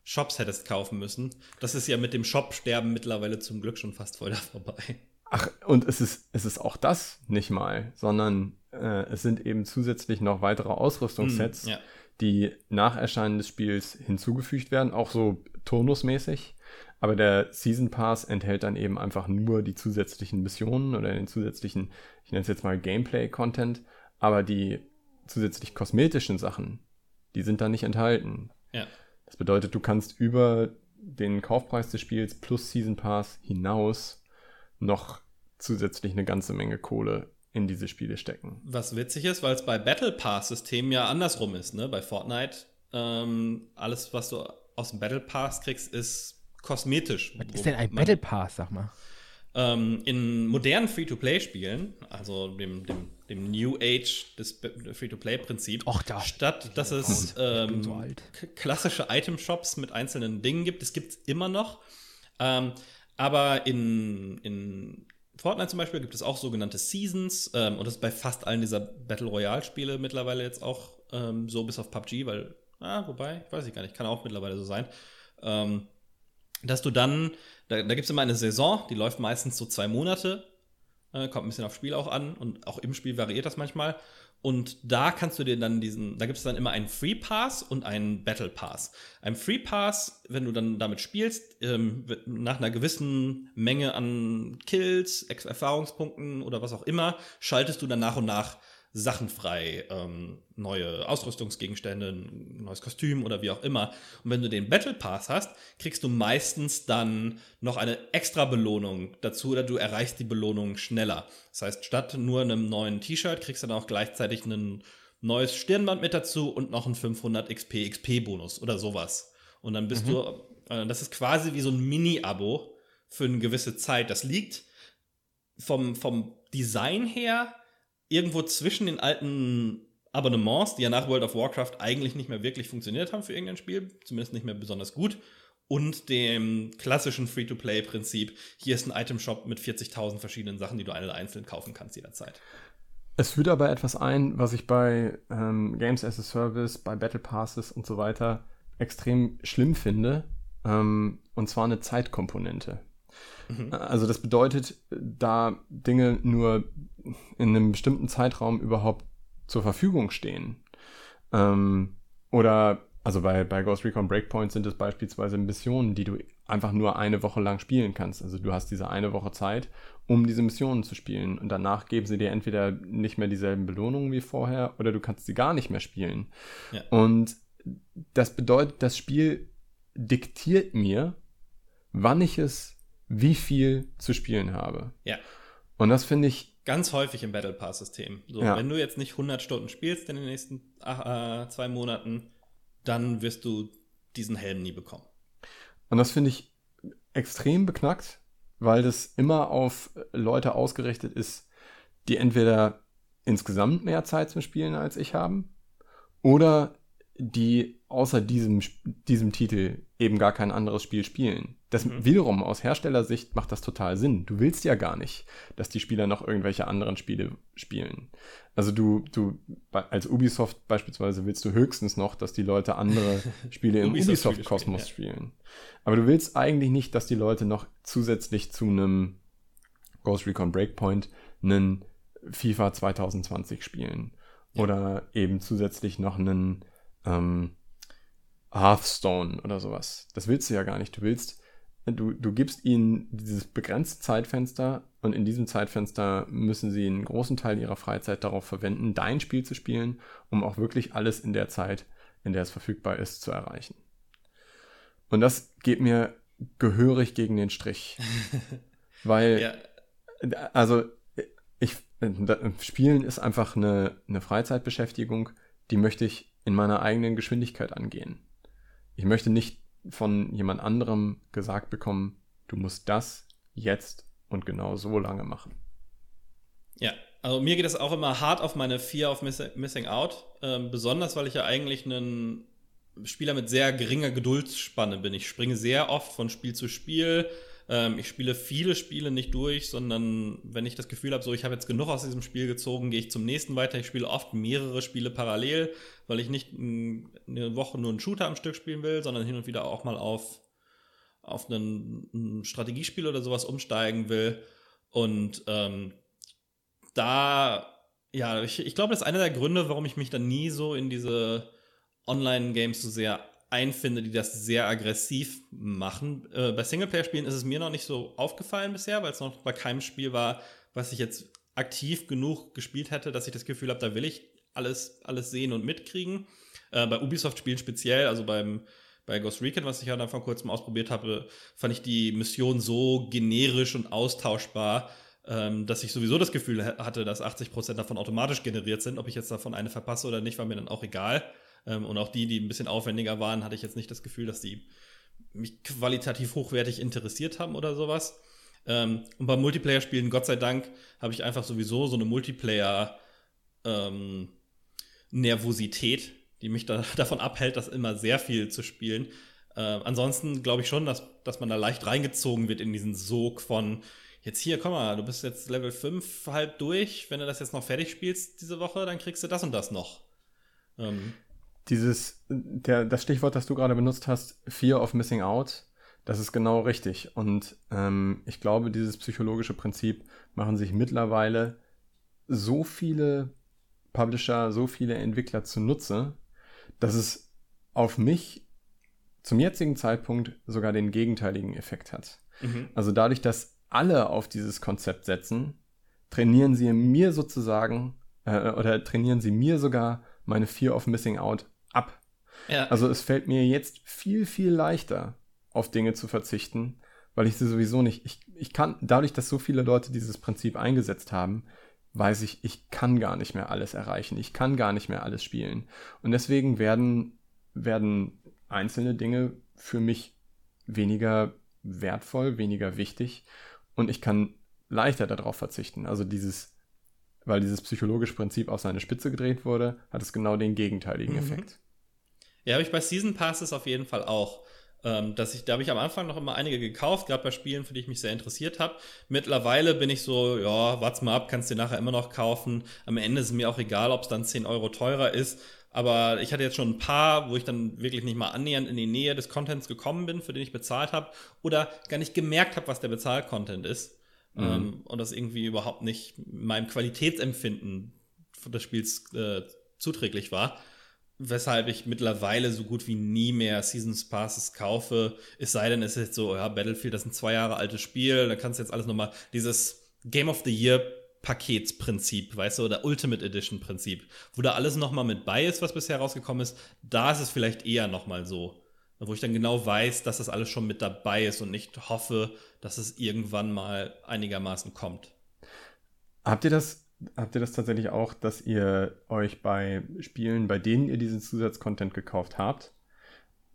Shops hättest kaufen müssen. Das ist ja mit dem Shop-Sterben mittlerweile zum Glück schon fast voll da vorbei. ach, und es ist, es ist auch das nicht mal, sondern äh, es sind eben zusätzlich noch weitere Ausrüstungssets, Hm, ja. die nach Erscheinen des Spiels hinzugefügt werden, auch so turnusmäßig. Aber der Season Pass enthält dann eben einfach nur die zusätzlichen Missionen oder den zusätzlichen, ich nenne es jetzt mal Gameplay-Content, aber die zusätzlich kosmetischen Sachen, die sind da nicht enthalten. Ja. Das bedeutet, du kannst über den Kaufpreis des Spiels plus Season Pass hinaus noch zusätzlich eine ganze Menge Kohle in diese Spiele stecken. Was witzig ist, weil es bei Battle Pass-Systemen ja andersrum ist, ne? Bei Fortnite. Ähm, alles, was du aus dem Battle Pass kriegst, ist kosmetisch. Was ist denn ein Battle Pass, sag mal? Ähm, in modernen Free-to-Play-Spielen, also dem, dem, dem New Age des Be- Free-to-Play-Prinzip, Och, da. statt dass es ähm, so klassische Item-Shops mit einzelnen Dingen gibt, das gibt es immer noch. Ähm, aber in, in Fortnite zum Beispiel gibt es auch sogenannte Seasons ähm, und das ist bei fast allen dieser Battle Royale-Spiele mittlerweile jetzt auch ähm, so, bis auf PUBG, weil, ah, wobei, weiß ich gar nicht, kann auch mittlerweile so sein. Ähm, dass du dann, da, da gibt es immer eine Saison, die läuft meistens so zwei Monate, äh, kommt ein bisschen aufs Spiel auch an und auch im Spiel variiert das manchmal. Und da kannst du dir dann diesen, da gibt es dann immer einen Free Pass und einen Battle Pass. Ein Free Pass, wenn du dann damit spielst, ähm, nach einer gewissen Menge an Kills, Erfahrungspunkten oder was auch immer, schaltest du dann nach und nach Sachen frei, ähm, neue Ausrüstungsgegenstände, ein neues Kostüm oder wie auch immer. Und wenn du den Battle Pass hast, kriegst du meistens dann noch eine extra Belohnung dazu oder du erreichst die Belohnung schneller. Das heißt, statt nur einem neuen T-Shirt kriegst du dann auch gleichzeitig ein neues Stirnband mit dazu und noch einen 500 XP XP Bonus oder sowas. Und dann bist du, äh, das ist quasi wie so ein Mini-Abo für eine gewisse Zeit. Das liegt vom, vom Design her irgendwo zwischen den alten Abonnements, die ja nach World of Warcraft eigentlich nicht mehr wirklich funktioniert haben für irgendein Spiel, zumindest nicht mehr besonders gut, und dem klassischen Free-to-Play-Prinzip. Hier ist ein Item-Shop mit 40.000 verschiedenen Sachen, die du alle einzeln kaufen kannst jederzeit. Es führt aber etwas ein, was ich bei ähm, Games as a Service, bei Battle Passes und so weiter extrem schlimm finde. Ähm, und zwar eine Zeitkomponente. Also das bedeutet, da Dinge nur in einem bestimmten Zeitraum überhaupt zur Verfügung stehen. Ähm, oder also bei, bei Ghost Recon Breakpoint sind es beispielsweise Missionen, die du einfach nur eine Woche lang spielen kannst. Also du hast diese eine Woche Zeit, um diese Missionen zu spielen. Und danach geben sie dir entweder nicht mehr dieselben Belohnungen wie vorher oder du kannst sie gar nicht mehr spielen. Ja. Und das bedeutet, das Spiel diktiert mir, wann ich es wie viel zu spielen habe. Ja. Und das finde ich, Ganz häufig im Battle Pass-System. So, Ja. Wenn du jetzt nicht 100 Stunden spielst in den nächsten äh, zwei Monaten, dann wirst du diesen Helm nie bekommen. und das finde ich extrem beknackt, weil das immer auf Leute ausgerichtet ist, die entweder insgesamt mehr Zeit zum Spielen als ich haben oder die außer diesem, diesem Titel eben gar kein anderes Spiel spielen. Das Mhm. wiederum aus Herstellersicht macht das total Sinn. Du willst ja gar nicht, dass die Spieler noch irgendwelche anderen Spiele spielen. Also du, du, als Ubisoft beispielsweise willst du höchstens noch, dass die Leute andere [LAUGHS] Spiele im Ubisoft-Kosmos spielen, spielen. Aber du willst eigentlich nicht, dass die Leute noch zusätzlich zu einem Ghost Recon Breakpoint einen FIFA 2020 spielen. Oder eben zusätzlich noch einen ähm, Hearthstone oder sowas. Das willst du ja gar nicht. Du willst, du, du gibst ihnen dieses begrenzte Zeitfenster und in diesem Zeitfenster müssen sie einen großen Teil ihrer Freizeit darauf verwenden, dein Spiel zu spielen, um auch wirklich alles in der Zeit, in der es verfügbar ist, zu erreichen. Und das geht mir gehörig gegen den Strich. [LAUGHS] Weil Ja, also ich da- Spielen ist einfach eine, eine Freizeitbeschäftigung, die möchte ich in meiner eigenen Geschwindigkeit angehen. Ich möchte nicht von jemand anderem gesagt bekommen, du musst das jetzt und genau so lange machen. Ja, also mir geht es auch immer hart auf meine Fear of Miss Missing Out. Ähm, besonders, weil ich ja eigentlich ein Spieler mit sehr geringer Geduldsspanne bin. Ich springe sehr oft von Spiel zu Spiel. Ähm, ich spiele viele Spiele nicht durch, sondern wenn ich das Gefühl habe, so ich habe jetzt genug aus diesem Spiel gezogen, gehe ich zum nächsten weiter. Ich spiele oft mehrere Spiele parallel, weil ich nicht eine Woche nur einen Shooter am Stück spielen will, sondern hin und wieder auch mal auf, auf einen, ein Strategiespiel oder sowas umsteigen will. Und ähm, da, ja, ich, ich glaube, das ist einer der Gründe, warum ich mich dann nie so in diese Online-Games so sehr einfinde, die das sehr aggressiv machen. Äh, bei Singleplayer-Spielen ist es mir noch nicht so aufgefallen bisher, weil es noch bei keinem Spiel war, was ich jetzt aktiv genug gespielt hätte, dass ich das Gefühl habe, da will ich alles, alles sehen und mitkriegen. Äh, bei Ubisoft-Spielen speziell, also beim bei Ghost Recon, was ich ja dann vor kurzem ausprobiert habe, fand ich die Mission so generisch und austauschbar, ähm, dass ich sowieso das Gefühl ha- hatte, dass 80% davon automatisch generiert sind. Ob ich jetzt davon eine verpasse oder nicht, war mir dann auch egal. Ähm, und auch die, die ein bisschen aufwendiger waren, hatte ich jetzt nicht das Gefühl, dass die mich qualitativ hochwertig interessiert haben oder sowas. Ähm, und bei Multiplayer-Spielen, Gott sei Dank, habe ich einfach sowieso so eine Multiplayer- ähm, die mich da, [LAUGHS] davon abhält, das immer sehr viel zu spielen. Äh, ansonsten glaube ich schon, dass, dass man da leicht reingezogen wird in diesen Sog von jetzt hier, komm mal, du bist jetzt Level 5 halb durch, wenn du das jetzt noch fertig spielst diese Woche, dann kriegst du das und das noch. Ähm, Dieses, der, das Stichwort, das du gerade benutzt hast, Fear of Missing Out, das ist genau richtig. Und ähm, ich glaube, dieses psychologische Prinzip machen sich mittlerweile so viele Publisher, so viele Entwickler zunutze, dass es auf mich zum jetzigen Zeitpunkt sogar den gegenteiligen Effekt hat. mhm. Also dadurch, dass alle auf dieses Konzept setzen, trainieren sie mir sozusagen äh, oder trainieren sie mir sogar meine Fear of Missing Out ab. Ja, Also es fällt mir jetzt viel, viel leichter, auf Dinge zu verzichten, weil ich sie sowieso nicht, ich, ich kann, dadurch, dass so viele Leute dieses Prinzip eingesetzt haben, weiß ich, ich kann gar nicht mehr alles erreichen, ich kann gar nicht mehr alles spielen. Und deswegen werden, werden einzelne Dinge für mich weniger wertvoll, weniger wichtig und ich kann leichter darauf verzichten. Also dieses, weil dieses psychologische Prinzip auf seine Spitze gedreht wurde, hat es genau den gegenteiligen Mhm. Effekt. Ja, habe ich bei Season Passes auf jeden Fall auch. Ähm, dass ich, da habe ich am Anfang noch immer einige gekauft, gerade bei Spielen, für die ich mich sehr interessiert habe. Mittlerweile bin ich so, ja, warte mal ab, kannst dir nachher immer noch kaufen. Am Ende ist es mir auch egal, ob es dann 10 Euro teurer ist. Aber ich hatte jetzt schon ein paar, wo ich dann wirklich nicht mal annähernd in die Nähe des Contents gekommen bin, für den ich bezahlt habe, oder gar nicht gemerkt habe, was der Bezahl-Content ist. Mhm. Ähm, und das irgendwie überhaupt nicht meinem Qualitätsempfinden des Spiels äh, zuträglich war weshalb ich mittlerweile so gut wie nie mehr Seasons Passes kaufe. Es sei denn, es ist jetzt so, ja, Battlefield, das ist ein zwei Jahre altes Spiel, da kannst du jetzt alles nochmal, dieses Game of the Year Paketsprinzip, weißt du, oder Ultimate Edition Prinzip, wo da alles nochmal mit bei ist, was bisher rausgekommen ist, da ist es vielleicht eher nochmal so. Wo ich dann genau weiß, dass das alles schon mit dabei ist und nicht hoffe, dass es irgendwann mal einigermaßen kommt. Habt ihr das, habt ihr das tatsächlich auch, dass ihr euch bei Spielen, bei denen ihr diesen Zusatzcontent gekauft habt,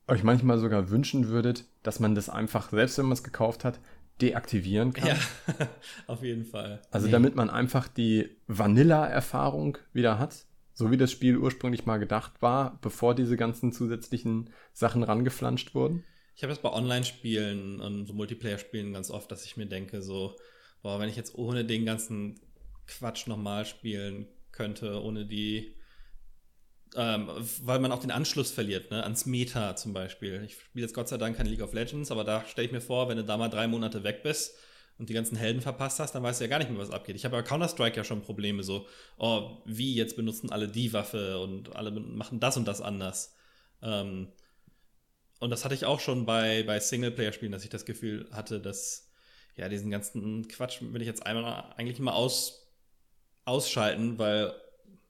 euch manchmal sogar wünschen würdet, dass man das einfach, selbst wenn man es gekauft hat, deaktivieren kann? Ja, [LAUGHS] auf jeden Fall. Also Nee. damit man einfach die Vanilla-Erfahrung wieder hat? So wie das Spiel ursprünglich mal gedacht war, bevor diese ganzen zusätzlichen Sachen rangeflanscht wurden? Ich habe das bei Online-Spielen und so Multiplayer-Spielen ganz oft, dass ich mir denke, so, boah, wenn ich jetzt ohne den ganzen Quatsch nochmal spielen könnte, ohne die, ähm, weil man auch den Anschluss verliert, ne, ans Meta zum Beispiel. Ich spiele jetzt Gott sei Dank kein League of Legends, aber da stelle ich mir vor, wenn du da mal drei Monate weg bist und die ganzen Helden verpasst hast, dann weißt du ja gar nicht mehr, was abgeht. Ich habe bei Counter-Strike ja schon Probleme, so, oh, wie, jetzt benutzen alle die Waffe und alle machen das und das anders. Ähm, und das hatte ich auch schon bei, bei Singleplayer-Spielen, dass ich das Gefühl hatte, dass, ja, diesen ganzen Quatsch will ich jetzt einmal eigentlich mal aus, ausschalten, weil,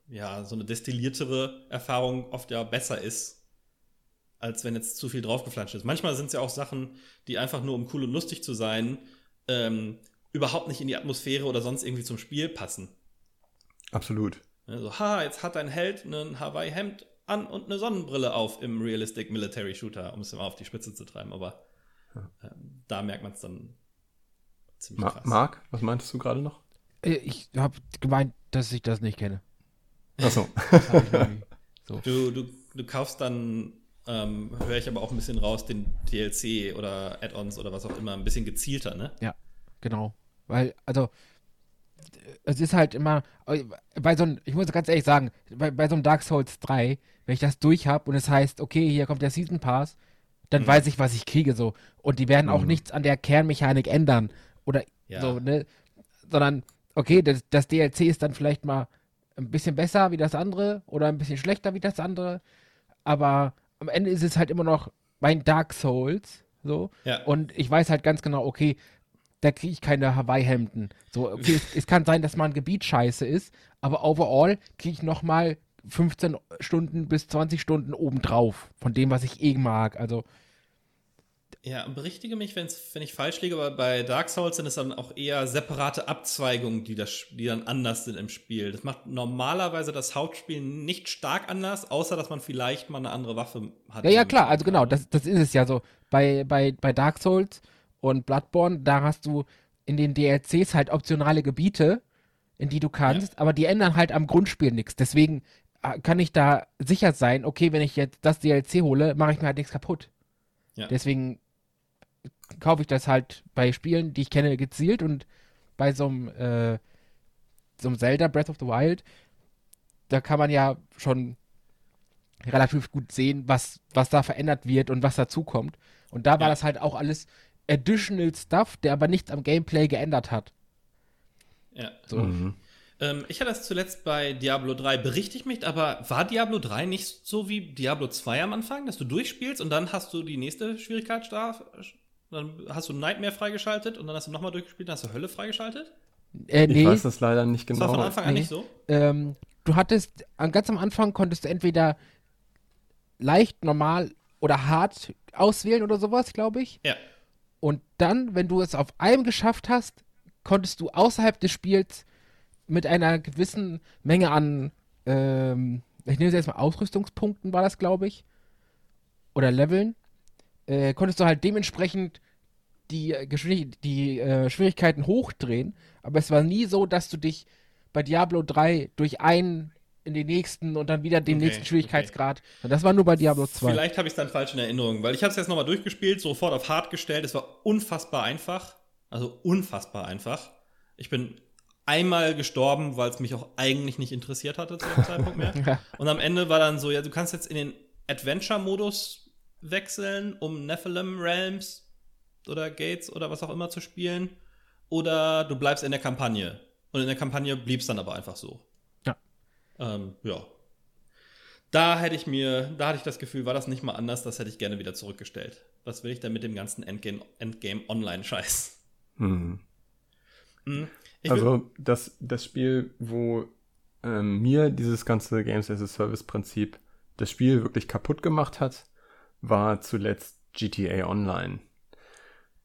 ja, so eine destilliertere Erfahrung oft ja besser ist, als wenn jetzt zu viel draufgeflanscht ist. Manchmal sind es ja auch Sachen, die einfach nur, um cool und lustig zu sein, ähm, überhaupt nicht in die Atmosphäre oder sonst irgendwie zum Spiel passen. Absolut. Also, ha, jetzt hat dein Held ein Hawaii-Hemd an und eine Sonnenbrille auf im Realistic Military Shooter, um es mal auf die Spitze zu treiben. Aber äh, da merkt man es dann ziemlich Ma krass. Marc, was meintest du gerade noch? Äh, ich habe gemeint, dass ich das nicht kenne. Achso. [LAUGHS] so. du, du, du kaufst dann, ähm, höre ich aber auch ein bisschen raus, den DLC oder Add-ons oder was auch immer, ein bisschen gezielter, ne? Ja, genau. Weil, also, es ist halt immer, bei so einem, ich muss ganz ehrlich sagen, bei, bei so einem Dark Souls 3, wenn ich das durch habe und es heißt, okay, hier kommt der Season Pass, dann mhm. weiß ich, was ich kriege so. Und die werden mhm. auch nichts an der Kernmechanik ändern. Oder ja. so, ne? Sondern, okay, das, das DLC ist dann vielleicht mal ein bisschen besser wie das andere oder ein bisschen schlechter wie das andere. Aber am Ende ist es halt immer noch mein Dark Souls. So. Ja. Und ich weiß halt ganz genau, okay, da kriege ich keine Hawaii-Hemden. So, okay, es, es, kann sein, dass mal ein Gebiet scheiße ist, aber overall kriege ich nochmal 15 Stunden bis 20 Stunden obendrauf von dem, was ich eh mag. Also. Ja, berichtige mich, wenn ich falsch liege, aber bei Dark Souls sind es dann auch eher separate Abzweigungen, die, das, die dann anders sind im Spiel. Das macht normalerweise das Hauptspiel nicht stark anders, außer dass man vielleicht mal eine andere Waffe hat. Ja, ja, klar, also genau, das, das ist es ja so. Bei, bei, bei Dark Souls und Bloodborne, da hast du in den DLCs halt optionale Gebiete, in die du kannst, ja. aber die ändern halt am Grundspiel nichts. Deswegen äh, kann ich da sicher sein, okay, wenn ich jetzt das DLC hole, mache ich mir halt nichts kaputt. Ja. Deswegen kaufe ich das halt bei Spielen, die ich kenne, gezielt und bei so einem, äh, so einem Zelda Breath of the Wild, da kann man ja schon relativ gut sehen, was, was da verändert wird und was dazukommt. Und da war ja. das halt auch alles Additional Stuff, der aber nichts am Gameplay geändert hat. Ja. So. Mhm. Ähm, ich hatte das zuletzt bei Diablo 3, berichte ich mich, aber war Diablo 3 nicht so wie Diablo 2 am Anfang, dass du durchspielst und dann hast du die nächste Schwierigkeitsstufe, dann hast du Nightmare freigeschaltet und dann hast du nochmal durchgespielt, dann hast du Hölle freigeschaltet? Äh, nee. Ich weiß das leider nicht genau. Das war von Anfang an nee. nicht so? Ähm, du hattest, ganz am Anfang konntest du entweder leicht, normal oder hart auswählen oder sowas, glaube ich. Ja. Und dann, wenn du es auf einem geschafft hast, konntest du außerhalb des Spiels mit einer gewissen Menge an, ähm, ich nehme es jetzt mal Ausrüstungspunkten, war das, glaube ich, oder Leveln, äh, konntest du halt dementsprechend die, die äh, Schwierigkeiten hochdrehen. Aber es war nie so, dass du dich bei Diablo 3 durch einen in den nächsten und dann wieder den okay, nächsten Schwierigkeitsgrad. Okay. Das war nur bei Diablo 2. Vielleicht habe ich es dann falsch in Erinnerung, weil ich habe es jetzt nochmal durchgespielt, sofort auf hart gestellt. Es war unfassbar einfach. Also unfassbar einfach. Ich bin einmal gestorben, weil es mich auch eigentlich nicht interessiert hatte zu dem Zeitpunkt mehr. [LAUGHS] ja. Und am Ende war dann so, ja, du kannst jetzt in den Adventure-Modus wechseln, um Nephilim Realms oder Gates oder was auch immer zu spielen. Oder du bleibst in der Kampagne. Und in der Kampagne blieb es dann aber einfach so. Ähm, ja. Da hätte ich mir, da hatte ich das Gefühl, war das nicht mal anders, das hätte ich gerne wieder zurückgestellt. Was will ich denn mit dem ganzen Endgame, Endgame Online-Scheiß? Hm. Hm. Also das, das Spiel, wo ähm, mir dieses ganze Games as a Service Prinzip das Spiel wirklich kaputt gemacht hat, war zuletzt GTA Online.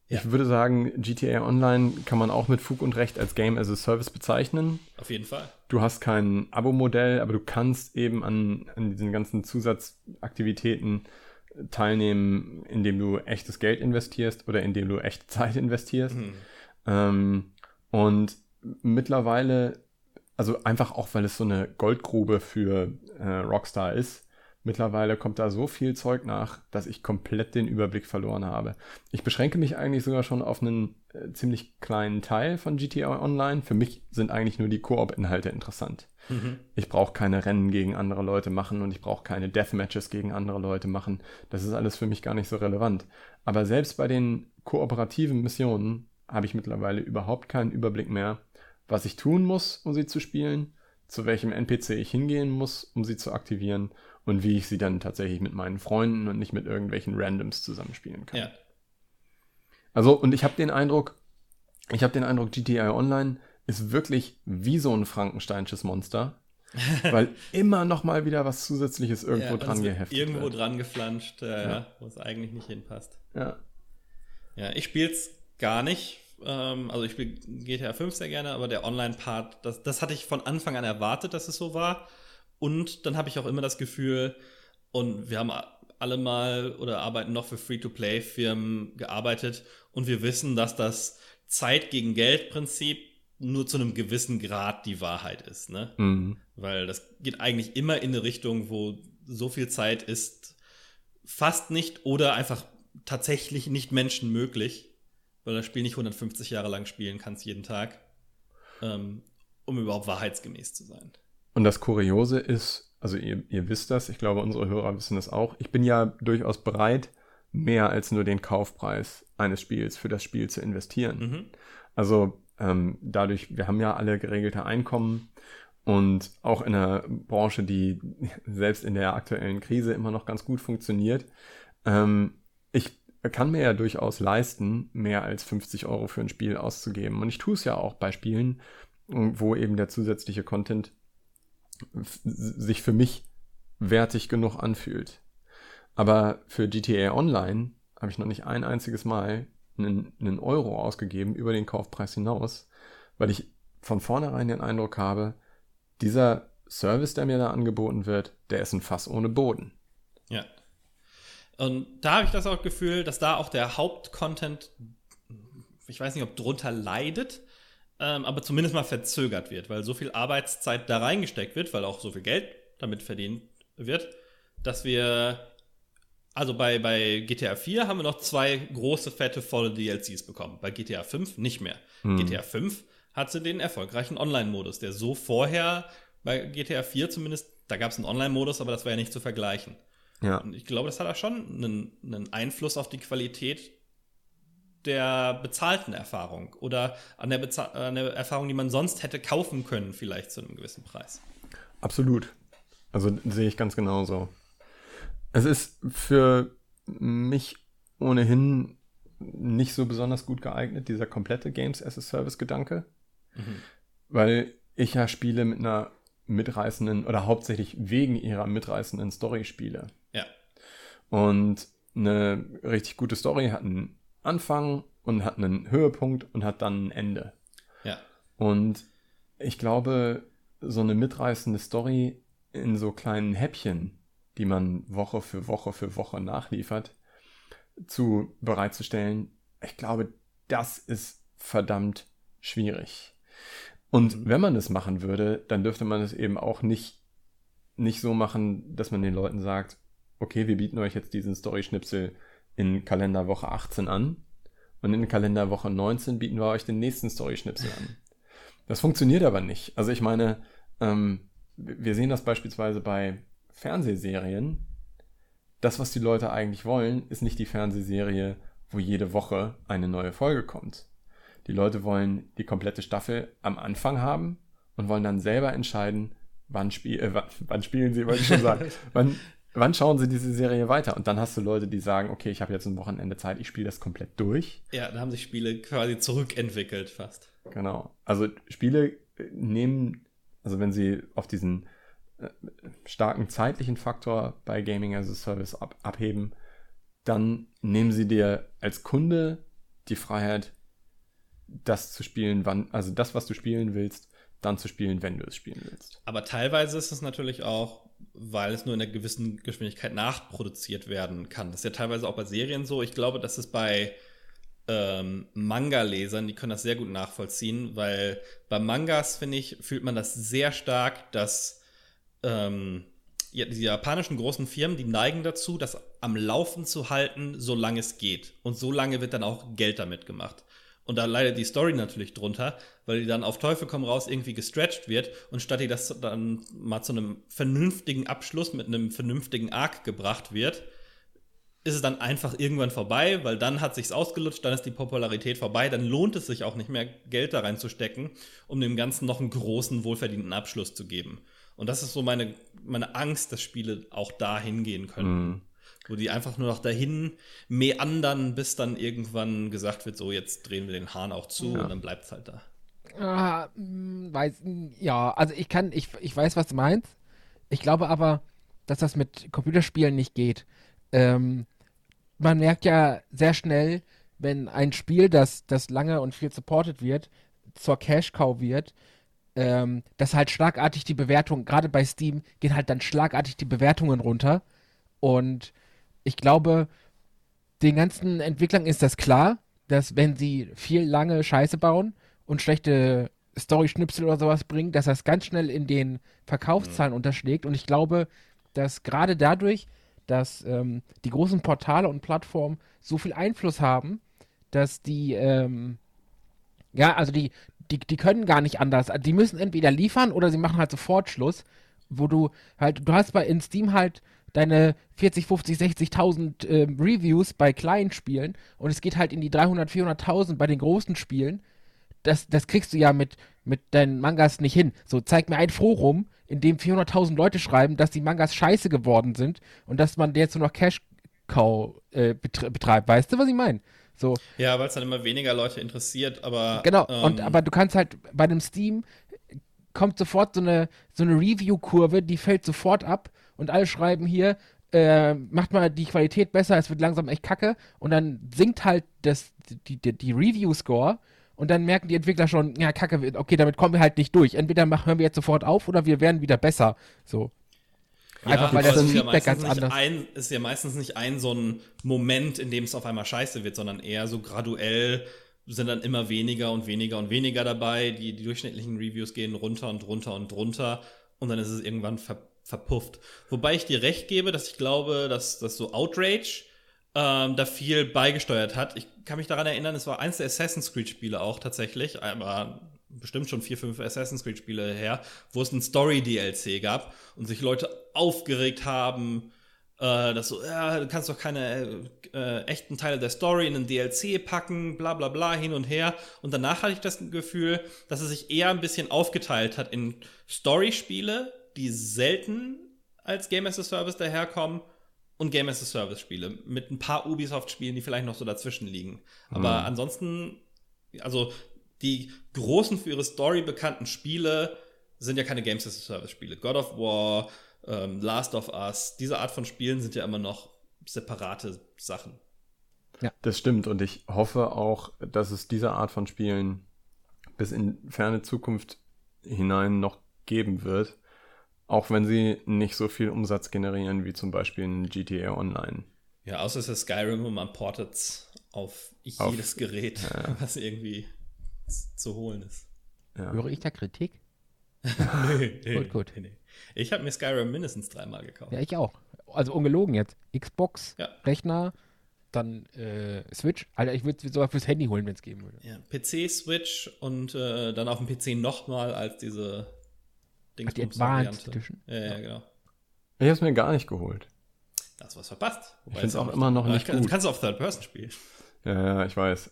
Ja. Ich würde sagen, GTA Online kann man auch mit Fug und Recht als Game as a Service bezeichnen. Auf jeden Fall. Du hast kein Abo-Modell, aber du kannst eben an, an diesen ganzen Zusatzaktivitäten teilnehmen, indem du echtes Geld investierst oder indem du echte [LAUGHS] Zeit investierst. Mhm. Ähm, und mittlerweile also einfach auch, weil es so eine Goldgrube für äh, Rockstar ist. Mittlerweile kommt da so viel Zeug nach, dass ich komplett den Überblick verloren habe. Ich beschränke mich eigentlich sogar schon auf einen äh, ziemlich kleinen Teil von GTA Online. Für mich sind eigentlich nur die Koop-Inhalte interessant. Mhm. Ich brauche keine Rennen gegen andere Leute machen und ich brauche keine Deathmatches gegen andere Leute machen. Das ist alles für mich gar nicht so relevant. Aber selbst bei den kooperativen Missionen habe ich mittlerweile überhaupt keinen Überblick mehr, was ich tun muss, um sie zu spielen, zu welchem NPC ich hingehen muss, um sie zu aktivieren und wie ich sie dann tatsächlich mit meinen Freunden und nicht mit irgendwelchen Randoms zusammenspielen kann. Ja. Also, und ich habe den Eindruck, ich habe den Eindruck, GTA Online ist wirklich wie so ein Frankensteinsches Monster. [LAUGHS] weil immer noch mal wieder was Zusätzliches irgendwo ja, dran geheftet Irgendwo wird. dran geflanscht, äh, ja. wo es eigentlich nicht hinpasst. Ja. Ja, ich spiele es gar nicht. Ähm, also ich spiele GTA 5 sehr gerne, aber der Online-Part, das, das hatte ich von Anfang an erwartet, dass es so war. Und dann habe ich auch immer das Gefühl, und wir haben alle mal oder arbeiten noch für Free-to-Play-Firmen gearbeitet und wir wissen, dass das Zeit gegen Geld-Prinzip nur zu einem gewissen Grad die Wahrheit ist, ne? Mhm. Weil das geht eigentlich immer in eine Richtung, wo so viel Zeit ist fast nicht oder einfach tatsächlich nicht menschenmöglich, weil das Spiel nicht 150 Jahre lang spielen kannst jeden Tag, ähm, um überhaupt wahrheitsgemäß zu sein. Und das Kuriose ist, also ihr, ihr wisst das, ich glaube, unsere Hörer wissen das auch. Ich bin ja durchaus bereit, mehr als nur den Kaufpreis eines Spiels für das Spiel zu investieren. Mhm. Also ähm, dadurch, wir haben ja alle geregelte Einkommen und auch in einer Branche, die selbst in der aktuellen Krise immer noch ganz gut funktioniert. Ähm, ich kann mir ja durchaus leisten, mehr als 50 Euro für ein Spiel auszugeben. Und ich tue es ja auch bei Spielen, wo eben der zusätzliche Content sich für mich wertig genug anfühlt. Aber für GTA Online habe ich noch nicht ein einziges Mal einen, Euro ausgegeben über den Kaufpreis hinaus, weil ich von vornherein den Eindruck habe, dieser Service, der mir da angeboten wird, der ist ein Fass ohne Boden. Ja. Und da habe ich das auch Gefühl, dass da auch der Hauptcontent, ich weiß nicht, ob drunter leidet, ähm, aber zumindest mal verzögert wird, weil so viel Arbeitszeit da reingesteckt wird, weil auch so viel Geld damit verdient wird, dass wir, also bei, bei GTA 4 haben wir noch zwei große, fette, volle DLCs bekommen. Bei GTA 5 nicht mehr. Hm. GTA 5 hatte den erfolgreichen Online-Modus, der so vorher bei GTA 4 zumindest, da gab es einen Online-Modus, aber das war ja nicht zu vergleichen. Ja. Und ich glaube, das hat auch schon einen, einen Einfluss auf die Qualität der bezahlten Erfahrung oder an der, an der Erfahrung, die man sonst hätte kaufen können, vielleicht zu einem gewissen Preis. Absolut. Also sehe ich ganz genauso. Es ist für mich ohnehin nicht so besonders gut geeignet, dieser komplette Games as a Service-Gedanke, mhm. weil ich ja Spiele mit einer mitreißenden oder hauptsächlich wegen ihrer mitreißenden Story spiele. Ja. Und eine richtig gute Story hat einen Anfang und hat einen Höhepunkt und hat dann ein Ende. Ja. Und ich glaube, so eine mitreißende Story in so kleinen Häppchen, die man Woche für Woche für Woche nachliefert, zu bereitzustellen, ich glaube, das ist verdammt schwierig. Und mhm. wenn man das machen würde, dann dürfte man es eben auch nicht, nicht so machen, dass man den Leuten sagt, okay, wir bieten euch jetzt diesen Story-Schnipsel in Kalenderwoche 18 an und in Kalenderwoche 19 bieten wir euch den nächsten Story-Schnipsel an. Das funktioniert aber nicht. Also ich meine, ähm, wir sehen das beispielsweise bei Fernsehserien. Das, was die Leute eigentlich wollen, ist nicht die Fernsehserie, wo jede Woche eine neue Folge kommt. Die Leute wollen die komplette Staffel am Anfang haben und wollen dann selber entscheiden, wann, spiel, äh, wann, wann spielen sie, wollte ich schon sagen, [LAUGHS] wann, wann schauen sie diese Serie weiter? Und dann hast du Leute, die sagen, okay, ich habe jetzt ein Wochenende Zeit, ich spiele das komplett durch. Ja, da haben sich Spiele quasi zurückentwickelt fast. Genau. Also Spiele nehmen, also wenn sie auf diesen äh, starken zeitlichen Faktor bei Gaming as a Service ab, abheben, dann nehmen sie dir als Kunde die Freiheit, das zu spielen, wann, also das, was du spielen willst, dann zu spielen, wenn du es spielen willst. Aber teilweise ist es natürlich auch weil es nur in einer gewissen Geschwindigkeit nachproduziert werden kann. Das ist ja teilweise auch bei Serien so. Ich glaube, dass es bei ähm, Manga-Lesern, die können das sehr gut nachvollziehen, weil bei Mangas, finde ich, fühlt man das sehr stark, dass ähm, ja, die japanischen großen Firmen, die neigen dazu, das am Laufen zu halten, solange es geht. Und so lange wird dann auch Geld damit gemacht. Und da leidet die Story natürlich drunter, weil die dann auf Teufel komm raus irgendwie gestretched wird und statt die das dann mal zu einem vernünftigen Abschluss mit einem vernünftigen Arc gebracht wird, ist es dann einfach irgendwann vorbei, weil dann hat sich's ausgelutscht, dann ist die Popularität vorbei, dann lohnt es sich auch nicht mehr Geld da reinzustecken, um dem Ganzen noch einen großen wohlverdienten Abschluss zu geben. Und das ist so meine, meine Angst, dass Spiele auch da hingehen können. Mhm. Wo die einfach nur noch dahin meandern, bis dann irgendwann gesagt wird, so jetzt drehen wir den Hahn auch zu ja. und dann bleibt es halt da. Ah, hm, weiß, ja, also ich kann, ich, ich weiß, was du meinst. Ich glaube aber, dass das mit Computerspielen nicht geht. Ähm, man merkt ja sehr schnell, wenn ein Spiel, das, das lange und viel supported wird, zur Cash-Cow wird, ähm, dass halt schlagartig die Bewertung, gerade bei Steam, gehen halt dann schlagartig die Bewertungen runter. Und ich glaube, den ganzen Entwicklern ist das klar, dass wenn sie viel lange Scheiße bauen und schlechte Story-Schnipsel oder sowas bringen, dass das ganz schnell in den Verkaufszahlen mhm. unterschlägt. Und ich glaube, dass gerade dadurch, dass ähm, die großen Portale und Plattformen so viel Einfluss haben, dass die, ähm, ja, also die, die, die können gar nicht anders. Die müssen entweder liefern oder sie machen halt sofort Schluss, wo du halt, du hast bei in Steam halt deine 40, 50, 60.000 äh, Reviews bei kleinen Spielen und es geht halt in die 300, 400.000 bei den großen Spielen. Das, das kriegst du ja mit, mit deinen Mangas nicht hin. So, zeig mir ein Forum, in dem 400.000 Leute schreiben, dass die Mangas scheiße geworden sind und dass man jetzt nur noch Cash-Cow äh, betreibt. Weißt du, was ich meine? So. Ja, weil es dann immer weniger Leute interessiert, aber. Genau, ähm, und aber du kannst halt bei einem Steam kommt sofort so eine, so eine Review-Kurve, die fällt sofort ab und alle schreiben hier, äh, macht mal die Qualität besser, es wird langsam echt kacke und dann sinkt halt das, die, die, die Review-Score und dann merken die Entwickler schon, ja, kacke, okay, damit kommen wir halt nicht durch. Entweder machen, hören wir jetzt sofort auf oder wir werden wieder besser. So. Einfach weil das Feedback ja ganz anders ein, ist. ja meistens nicht ein so ein Moment, in dem es auf einmal scheiße wird, sondern eher so graduell sind dann immer weniger und weniger und weniger dabei. Die, die durchschnittlichen Reviews gehen runter und runter und runter und dann ist es irgendwann ver, verpufft. Wobei ich dir recht gebe, dass ich glaube, dass, dass so Outrage ähm, da viel beigesteuert hat. Ich kann mich daran erinnern, es war eins der Assassin's Creed-Spiele auch tatsächlich, aber bestimmt schon vier, fünf Assassin's Creed-Spiele her, wo es ein Story-DLC gab und sich Leute aufgeregt haben, äh, dass so, ja, du kannst doch keine äh, echten Teile der Story in einen DLC packen, bla bla bla, hin und her. Und danach hatte ich das Gefühl, dass es sich eher ein bisschen aufgeteilt hat in Story-Spiele, die selten als Game as a Service daherkommen und Game as a Service Spiele mit ein paar Ubisoft Spielen, die vielleicht noch so dazwischen liegen. Aber mhm. ansonsten, also die großen für ihre Story bekannten Spiele sind ja keine Games as a Service Spiele. God of War, ähm, Last of Us, diese Art von Spielen sind ja immer noch separate Sachen. Ja. Das stimmt und ich hoffe auch, dass es diese Art von Spielen bis in ferne Zukunft hinein noch geben wird, auch wenn sie nicht so viel Umsatz generieren wie zum Beispiel in GTA Online. Ja, außer es ist Skyrim und man portet auf jedes auf, Gerät, ja. [LAUGHS] was irgendwie zu holen ist. Ja. Höre ich da Kritik? [LAUGHS] nee, [LAUGHS] nee, gut, gut. Nee, nee. Ich habe mir Skyrim mindestens dreimal gekauft. Ja, ich auch. Also ungelogen jetzt. Xbox, ja. Rechner, dann äh, Switch. Alter, ich würde es sogar fürs Handy holen, wenn es geben würde. Ja, PC, Switch und äh, dann auf dem PC nochmal als diese Dings die Advanced Edition. Ja, ja, genau. Ich habe es mir gar nicht geholt. Da hast was verpasst. ich finde es auch immer noch nicht kann, gut. Kannst du auf Third Person spielen. Ja, ja, ich weiß.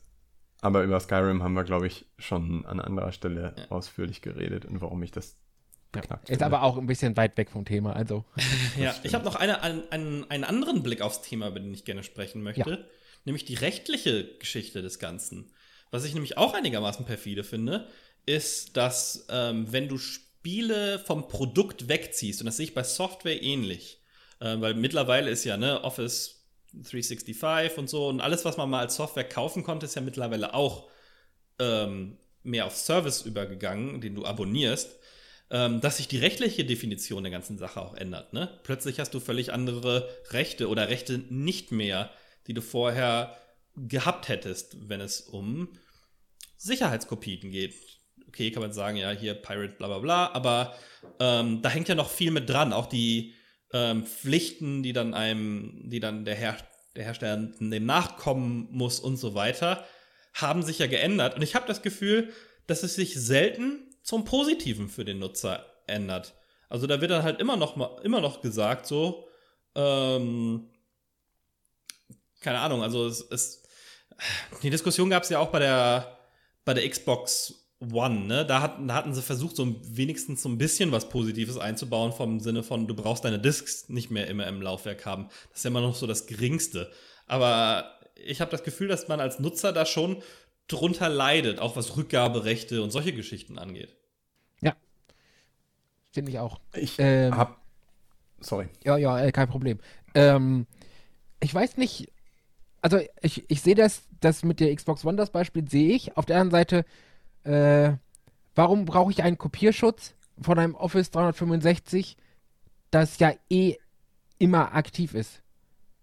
Aber über Skyrim haben wir, glaube ich, schon an anderer Stelle ja. ausführlich geredet und warum ich das beknackt Ist aber auch ein bisschen weit weg vom Thema, also. [LAUGHS] ja, ich habe noch eine, einen, einen anderen Blick aufs Thema, über den ich gerne sprechen möchte. Ja. Nämlich die rechtliche Geschichte des Ganzen. Was ich nämlich auch einigermaßen perfide finde, ist, dass ähm, wenn du Spiele vom Produkt wegziehst, und das sehe ich bei Software ähnlich, äh, weil mittlerweile ist ja ne, Office 365 und so und alles, was man mal als Software kaufen konnte, ist ja mittlerweile auch ähm, mehr auf Service übergegangen, den du abonnierst, ähm, dass sich die rechtliche Definition der ganzen Sache auch ändert. Ne? Plötzlich hast du völlig andere Rechte oder Rechte nicht mehr, die du vorher gehabt hättest, wenn es um Sicherheitskopien geht. Okay, kann man sagen, ja, hier Pirate, bla bla bla, aber ähm, da hängt ja noch viel mit dran. Auch die ähm, Pflichten, die dann einem, die dann der, Her der Hersteller dem nachkommen muss und so weiter, haben sich ja geändert. Und ich habe das Gefühl, dass es sich selten zum Positiven für den Nutzer ändert. Also da wird dann halt immer noch mal, immer noch gesagt, so, ähm, keine Ahnung, also es, es die Diskussion gab es ja auch bei der, bei der Xbox One, ne? Da, hat, da hatten sie versucht, so wenigstens so ein bisschen was Positives einzubauen, vom Sinne von, du brauchst deine Discs nicht mehr immer im Laufwerk haben. Das ist ja immer noch so das Geringste. Aber ich habe das Gefühl, dass man als Nutzer da schon drunter leidet, auch was Rückgaberechte und solche Geschichten angeht. Ja. Finde ich auch. Ich ähm, hab. Sorry. Ja, ja, äh, kein Problem. Ähm, ich weiß nicht, also ich, ich sehe das, das mit der Xbox One, das Beispiel sehe ich. Auf der anderen Seite, äh, warum brauche ich einen Kopierschutz von einem Office 365, das ja eh immer aktiv ist?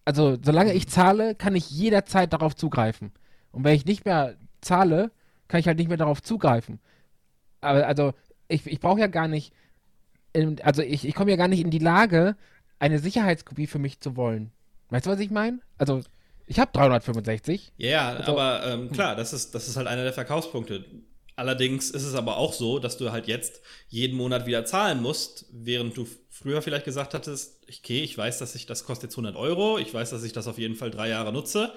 Also, solange ich zahle, kann ich jederzeit darauf zugreifen. Und wenn ich nicht mehr zahle, kann ich halt nicht mehr darauf zugreifen. Aber also, ich, ich brauche ja gar nicht, also ich, ich komme ja gar nicht in die Lage, eine Sicherheitskopie für mich zu wollen. Weißt du, was ich meine? Also, ich habe 365. Ja, yeah, also, aber ähm, klar, das ist, das ist halt einer der Verkaufspunkte. Allerdings ist es aber auch so, dass du halt jetzt jeden Monat wieder zahlen musst, während du früher vielleicht gesagt hattest, okay, ich weiß, dass ich das kostet jetzt 100 Euro, ich weiß, dass ich das auf jeden Fall drei Jahre nutze,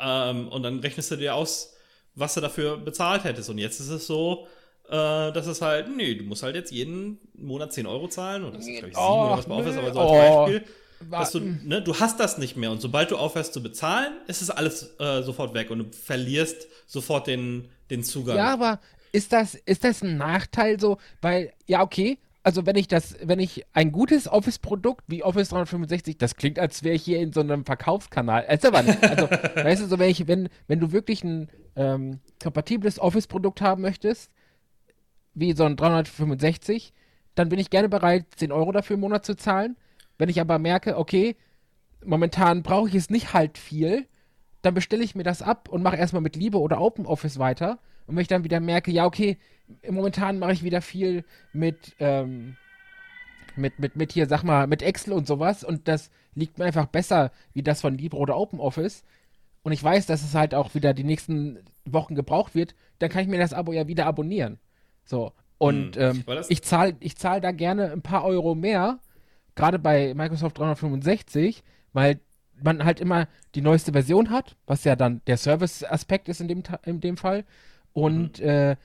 ähm, und dann rechnest du dir aus, was du dafür bezahlt hättest. Und jetzt ist es so, äh, dass es halt, nee, du musst halt jetzt jeden Monat 10 Euro zahlen, und das ist, glaube ich, 7 oh, oder was bei Office, aber so als oh. Beispiel dass du, ne, du hast das nicht mehr und sobald du aufhörst zu bezahlen, ist es alles äh, sofort weg und du verlierst sofort den, den Zugang. Ja, aber ist das, ist das ein Nachteil so? Weil, ja, okay, also wenn ich das, wenn ich ein gutes Office-Produkt wie Office 365, das klingt, als wäre ich hier in so einem Verkaufskanal. Also, aber nicht. also [LAUGHS] weißt du, so wenn ich, wenn, wenn du wirklich ein ähm, kompatibles Office-Produkt haben möchtest, wie so ein 365, dann bin ich gerne bereit, 10 Euro dafür im Monat zu zahlen. Wenn ich aber merke, okay, momentan brauche ich es nicht halt viel, dann bestelle ich mir das ab und mache erstmal mit Liebe oder Open Office weiter. Und wenn ich dann wieder merke, ja, okay, momentan mache ich wieder viel mit, ähm, mit, mit, mit hier, sag mal, mit Excel und sowas und das liegt mir einfach besser wie das von Libre oder Open Office und ich weiß, dass es halt auch wieder die nächsten Wochen gebraucht wird, dann kann ich mir das Abo ja wieder abonnieren. So. Und hm, ähm, ich zahle ich zahl da gerne ein paar Euro mehr, gerade bei Microsoft 365, weil man halt immer die neueste Version hat, was ja dann der Service-Aspekt ist in dem, in dem Fall. Und mhm. äh,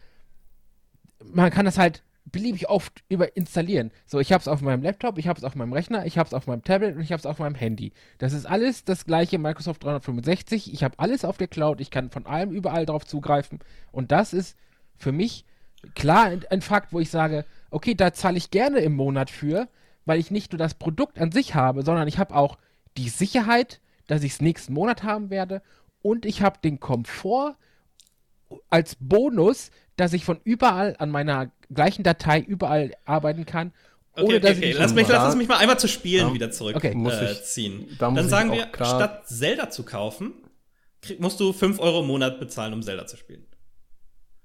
man kann das halt beliebig oft über installieren. So, ich habe es auf meinem Laptop, ich habe es auf meinem Rechner, ich habe es auf meinem Tablet und ich habe es auf meinem Handy. Das ist alles das gleiche Microsoft 365. Ich habe alles auf der Cloud, ich kann von allem überall drauf zugreifen. Und das ist für mich klar ein, ein Fakt, wo ich sage, okay, da zahle ich gerne im Monat für, weil ich nicht nur das Produkt an sich habe, sondern ich habe auch die Sicherheit, dass ich es nächsten Monat haben werde und ich habe den Komfort als Bonus, dass ich von überall an meiner gleichen Datei überall arbeiten kann. Okay, okay, okay. Lass, mich, lass mich mal einmal zu Spielen ja. wieder zurückziehen. Okay. Äh, ziehen. da Dann sagen wir, statt Zelda zu kaufen, krieg, musst du 5 Euro im Monat bezahlen, um Zelda zu spielen.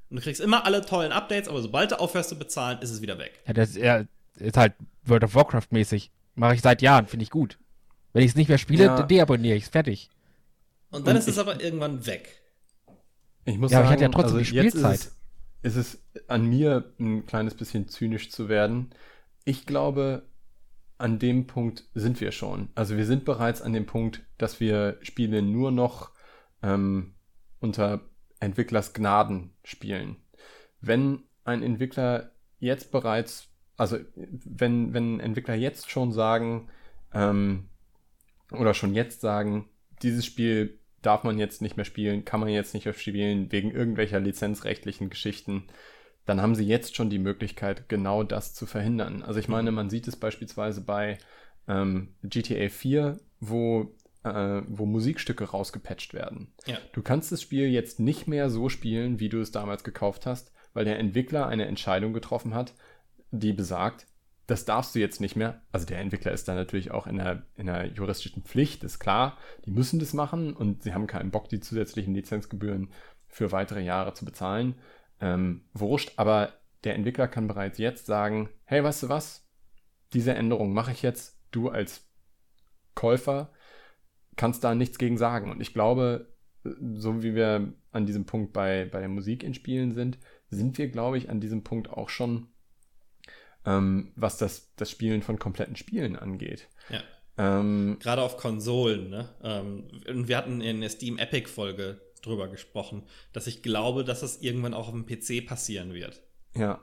Und du kriegst immer alle tollen Updates, aber sobald du aufhörst zu bezahlen, ist es wieder weg. Ja, das ist, ja, ist halt World of Warcraft mäßig. Mache ich seit Jahren, finde ich gut. Wenn ich es nicht mehr spiele, ja. deabonniere ich es. Fertig. Und dann Und ist es aber irgendwann weg. Ich muss ja, sagen, ich hatte ja trotzdem also die Spielzeit. Ist es, ist es an mir ein kleines bisschen zynisch zu werden. Ich glaube, an dem Punkt sind wir schon. Also wir sind bereits an dem Punkt, dass wir Spiele nur noch ähm, unter Entwicklers Gnaden spielen. Wenn ein Entwickler jetzt bereits also wenn, wenn Entwickler jetzt schon sagen, ähm, oder schon jetzt sagen, dieses Spiel darf man jetzt nicht mehr spielen, kann man jetzt nicht mehr spielen, wegen irgendwelcher lizenzrechtlichen Geschichten, dann haben sie jetzt schon die Möglichkeit, genau das zu verhindern. Also ich mhm. meine, man sieht es beispielsweise bei ähm, GTA 4, wo, äh, wo Musikstücke rausgepatcht werden. Ja. Du kannst das Spiel jetzt nicht mehr so spielen, wie du es damals gekauft hast, weil der Entwickler eine Entscheidung getroffen hat, die besagt, das darfst du jetzt nicht mehr. Also der Entwickler ist da natürlich auch in einer, in einer juristischen Pflicht, ist klar. Die müssen das machen und sie haben keinen Bock, die zusätzlichen Lizenzgebühren für weitere Jahre zu bezahlen. Ähm, wurscht, aber der Entwickler kann bereits jetzt sagen, hey, weißt du was? Diese Änderung mache ich jetzt. Du als Käufer kannst da nichts gegen sagen. Und ich glaube, so wie wir an diesem Punkt bei, bei der Musik in Spielen sind, sind wir, glaube ich, an diesem Punkt auch schon, ähm, was das, das Spielen von kompletten Spielen angeht. Ja. Ähm, Gerade auf Konsolen, ne? Ähm, und wir hatten in der Steam Epic-Folge drüber gesprochen, dass ich glaube, dass das irgendwann auch auf dem PC passieren wird. ja,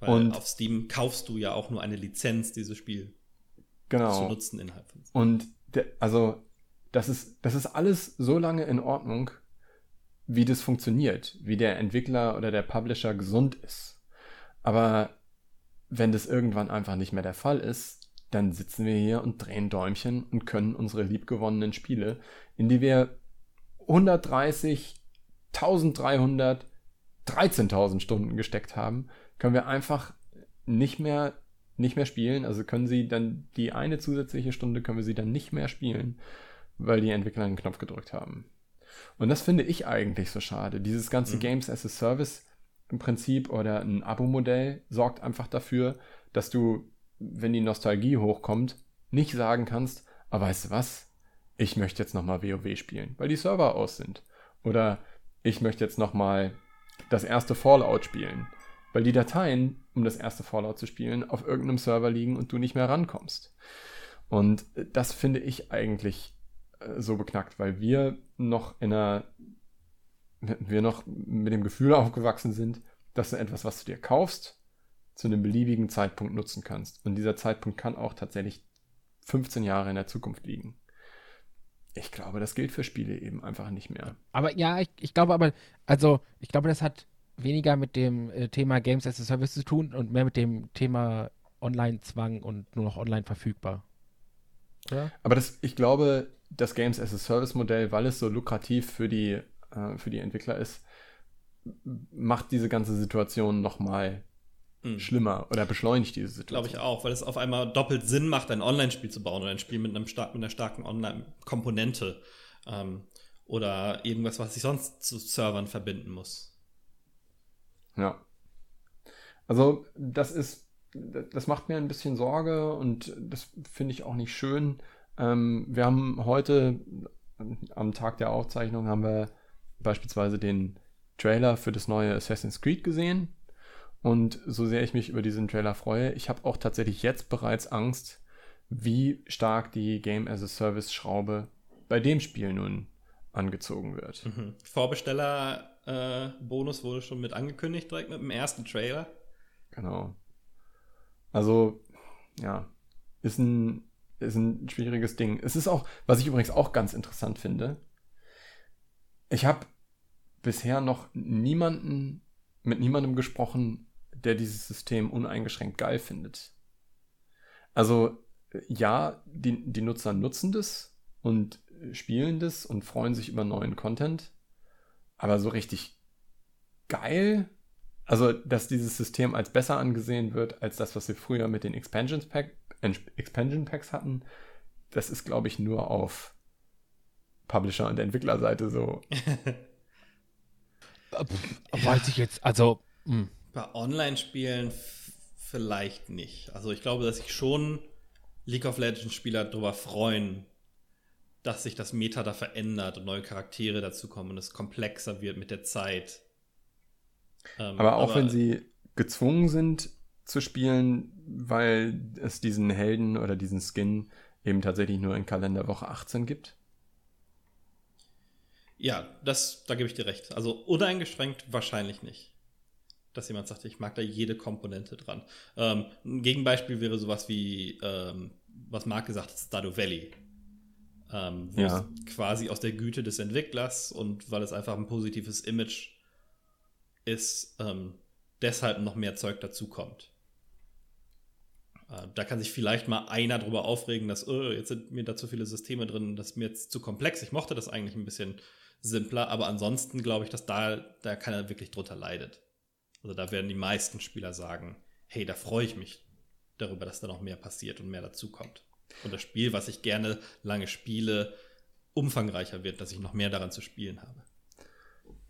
Weil Und- auf Steam kaufst du ja auch nur eine Lizenz, dieses Spiel zu genau. nutzen innerhalb von Und der, also, das ist, das ist alles so lange in Ordnung, wie das funktioniert, wie der Entwickler oder der Publisher gesund ist. Aber wenn das irgendwann einfach nicht mehr der Fall ist, dann sitzen wir hier und drehen Däumchen und können unsere liebgewonnenen Spiele, in die wir 130, 1300, 13.000 Stunden gesteckt haben, können wir einfach nicht mehr nicht mehr spielen. Also können sie dann die eine zusätzliche Stunde können wir sie dann nicht mehr spielen, weil die Entwickler einen Knopf gedrückt haben. Und das finde ich eigentlich so schade. Dieses ganze Mhm. Games as a Service im Prinzip oder ein Abo-Modell sorgt einfach dafür, dass du, wenn die Nostalgie hochkommt, nicht sagen kannst, aber weißt du was? Ich möchte jetzt nochmal WoW spielen, weil die Server aus sind. Oder ich möchte jetzt nochmal das erste Fallout spielen, weil die Dateien, um das erste Fallout zu spielen, auf irgendeinem Server liegen und du nicht mehr rankommst. Und äh, das finde ich eigentlich äh, so beknackt, weil wir noch in einer, wir noch mit dem Gefühl [LAUGHS] aufgewachsen sind, dass du etwas, was du dir kaufst, zu einem beliebigen Zeitpunkt nutzen kannst. Und dieser Zeitpunkt kann auch tatsächlich 15 Jahre in der Zukunft liegen. Ich glaube, das gilt für Spiele eben einfach nicht mehr. Aber ja, ich, ich glaube aber, also ich glaube, das hat weniger mit dem äh, Thema Games as a Service zu tun und mehr mit dem Thema Online-Zwang und nur noch online verfügbar. Oder? Aber das, ich glaube, das Games as a Service Modell, weil es so lukrativ für die, äh, für die Entwickler ist, macht diese ganze Situation nochmal Mhm. schlimmer oder beschleunigt diese Situation. Glaube ich auch, weil es auf einmal doppelt Sinn macht, ein Online-Spiel zu bauen oder ein Spiel mit, einem star mit einer starken Online-Komponente ähm, oder irgendwas, was sich sonst zu Servern verbinden muss. Ja. Also, das ist, das macht mir ein bisschen Sorge und das finde ich auch nicht schön. Ähm, wir haben heute, am Tag der Aufzeichnung, haben wir beispielsweise den Trailer für das neue Assassin's Creed gesehen. Und so sehr ich mich über diesen Trailer freue, ich habe auch tatsächlich jetzt bereits Angst, wie stark die Game as a Service Schraube bei dem Spiel nun angezogen wird. Mhm. Vorbesteller-Bonus wurde schon mit angekündigt, direkt mit dem ersten Trailer. Genau. Also, ja, ist ein, ist ein schwieriges Ding. Es ist auch, was ich übrigens auch ganz interessant finde, ich habe bisher noch niemanden, mit niemandem gesprochen, der dieses System uneingeschränkt geil findet. Also, ja, die, die Nutzer nutzen das und spielen das und freuen sich über neuen Content, aber so richtig geil also, dass dieses System als besser angesehen wird als das, was wir früher mit den Expansions Pack, Expansion Packs hatten, das ist, glaube ich, nur auf Publisher- und Entwicklerseite so. Weiß ich jetzt, also, hm. Bei Online-Spielen vielleicht nicht. Also ich glaube, dass sich schon League of Legends-Spieler darüber freuen, dass sich das Meta da verändert und neue Charaktere dazukommen und es komplexer wird mit der Zeit. Ähm, Aber auch wenn sie gezwungen sind zu spielen, weil es diesen Helden oder diesen Skin eben tatsächlich nur in Kalenderwoche 18 gibt. Ja, das, da gebe ich dir recht. Also uneingeschränkt wahrscheinlich nicht. Dass jemand sagt, ich mag da jede Komponente dran. Ähm, ein Gegenbeispiel wäre sowas wie, ähm, was Marc gesagt hat, Stardew Valley. Ähm, wo Ja. es quasi aus der Güte des Entwicklers und weil es einfach ein positives Image ist, ähm, deshalb noch mehr Zeug dazukommt. Äh, da kann sich vielleicht mal einer drüber aufregen, dass oh, jetzt sind mir da zu viele Systeme drin, das ist mir jetzt zu komplex. Ich mochte das eigentlich ein bisschen simpler, aber ansonsten glaube ich, dass da, da keiner wirklich drunter leidet. Also da werden die meisten Spieler sagen, hey, da freue ich mich darüber, dass da noch mehr passiert und mehr dazukommt. Und das Spiel, was ich gerne lange spiele, umfangreicher wird, dass ich noch mehr daran zu spielen habe.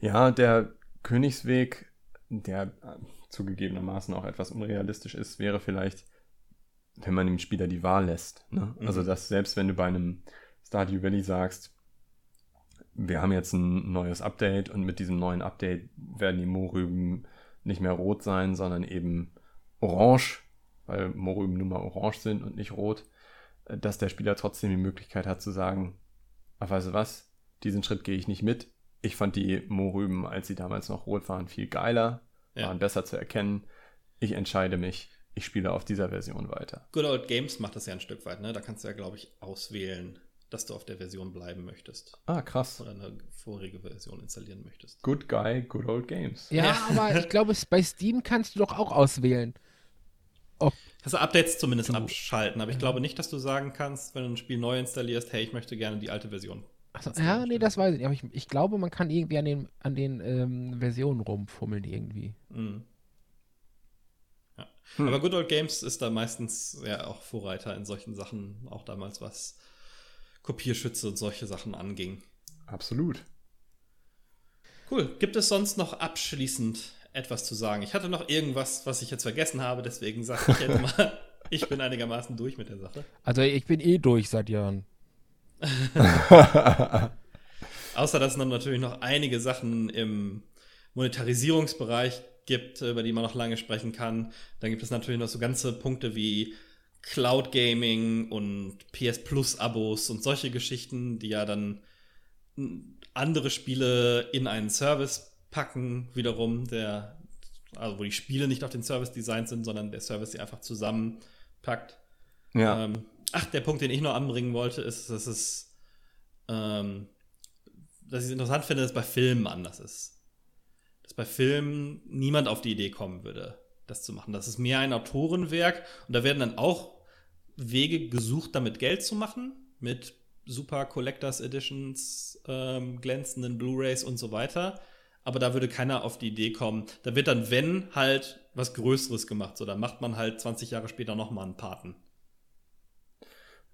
Ja, der Königsweg, der äh, zugegebenermaßen auch etwas unrealistisch ist, wäre vielleicht, wenn man dem Spieler die Wahl lässt. Ne? Mhm. Also, dass selbst wenn du bei einem Stardew Valley sagst, wir haben jetzt ein neues Update und mit diesem neuen Update werden die Mohrrüben nicht mehr rot sein, sondern eben orange, weil Mohrrüben nun mal orange sind und nicht rot, dass der Spieler trotzdem die Möglichkeit hat zu sagen, ach weißt du was, diesen Schritt gehe ich nicht mit. Ich fand die Mohrrüben, als sie damals noch rot waren, viel geiler, ja. waren besser zu erkennen. Ich entscheide mich, ich spiele auf dieser Version weiter. Good Old Games macht das ja ein Stück weit, ne? Da kannst du ja, glaube ich, auswählen, dass du auf der Version bleiben möchtest. Ah, krass. Oder eine vorige Version installieren möchtest. Good Guy, Good Old Games. Ja, ja. aber ich [LAUGHS] glaube, bei Steam kannst du doch auch auswählen. Ob Kannst du Updates zumindest abschalten, aber ich glaube nicht, dass du sagen kannst, wenn du ein Spiel neu installierst, hey, ich möchte gerne die alte Version. Achso, ja, nee, das weiß ich nicht. Aber ich, ich glaube, man kann irgendwie an den, an den ähm, Versionen rumfummeln irgendwie. Mhm. Ja. Hm. Aber Good Old Games ist da meistens ja auch Vorreiter in solchen Sachen, auch damals was Kopierschütze und solche Sachen anging. Absolut. Cool. Gibt es sonst noch abschließend etwas zu sagen? Ich hatte noch irgendwas, was ich jetzt vergessen habe, deswegen sage ich jetzt mal, [LAUGHS] ich bin einigermaßen durch mit der Sache. Also ich bin eh durch seit Jahren. [LAUGHS] Außer dass es dann natürlich noch einige Sachen im Monetarisierungsbereich gibt, über die man noch lange sprechen kann. Dann gibt es natürlich noch so ganze Punkte wie Cloud Gaming und PS Plus Abos und solche Geschichten, die ja dann andere Spiele in einen Service packen, wiederum, der, also wo die Spiele nicht auf den Service designt sind, sondern der Service sie einfach zusammenpackt. Ja. Ähm, ach, der Punkt, den ich noch anbringen wollte, ist, dass es, ähm, dass ich es interessant finde, dass es bei Filmen anders ist. Dass bei Filmen niemand auf die Idee kommen würde, das zu machen. Das ist mehr ein Autorenwerk und da werden dann auch Wege gesucht, damit Geld zu machen, mit super Collectors Editions, ähm, glänzenden Blu-rays und so weiter. Aber da würde keiner auf die Idee kommen. Da wird dann, wenn, halt was Größeres gemacht. So, dann macht man halt 20 Jahre später nochmal einen Paten.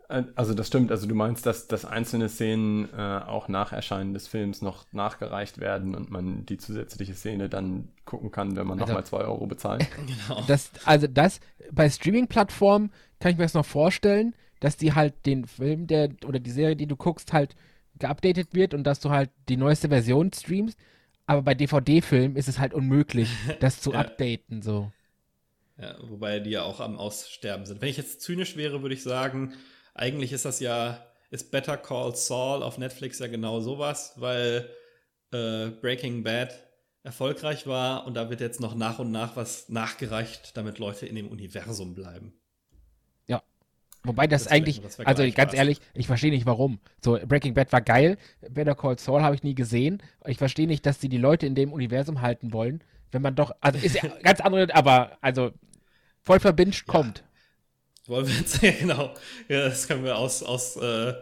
Äh, also das stimmt, also du meinst, dass, dass einzelne Szenen äh, auch nach Erscheinen des Films noch nachgereicht werden und man die zusätzliche Szene dann gucken kann, wenn man also, nochmal 2 Euro bezahlt. [LAUGHS] Genau. Das, also das, bei Streaming-Plattformen kann ich mir das noch vorstellen, dass die halt den Film, der oder die Serie, die du guckst, halt geupdatet wird und dass du halt die neueste Version streamst. Aber bei DVD-Filmen ist es halt unmöglich, [LAUGHS] das zu ja. updaten, so. Ja, wobei die ja auch am Aussterben sind. Wenn ich jetzt zynisch wäre, würde ich sagen, eigentlich ist das ja, ist Better Call Saul auf Netflix ja genau sowas, weil äh, Breaking Bad erfolgreich war und da wird jetzt noch nach und nach was nachgereicht, damit Leute in dem Universum bleiben. Ja. Wobei das, das eigentlich, also ganz ehrlich, ich verstehe nicht warum. So, Breaking Bad war geil, Better Call Saul habe ich nie gesehen. Ich verstehe nicht, dass sie die Leute in dem Universum halten wollen, wenn man doch, also ist ja [LAUGHS] ganz andere, aber also voll verbindet kommt. Wollen wir jetzt, [LAUGHS] ja, genau. Ja, das können wir aus, aus, äh,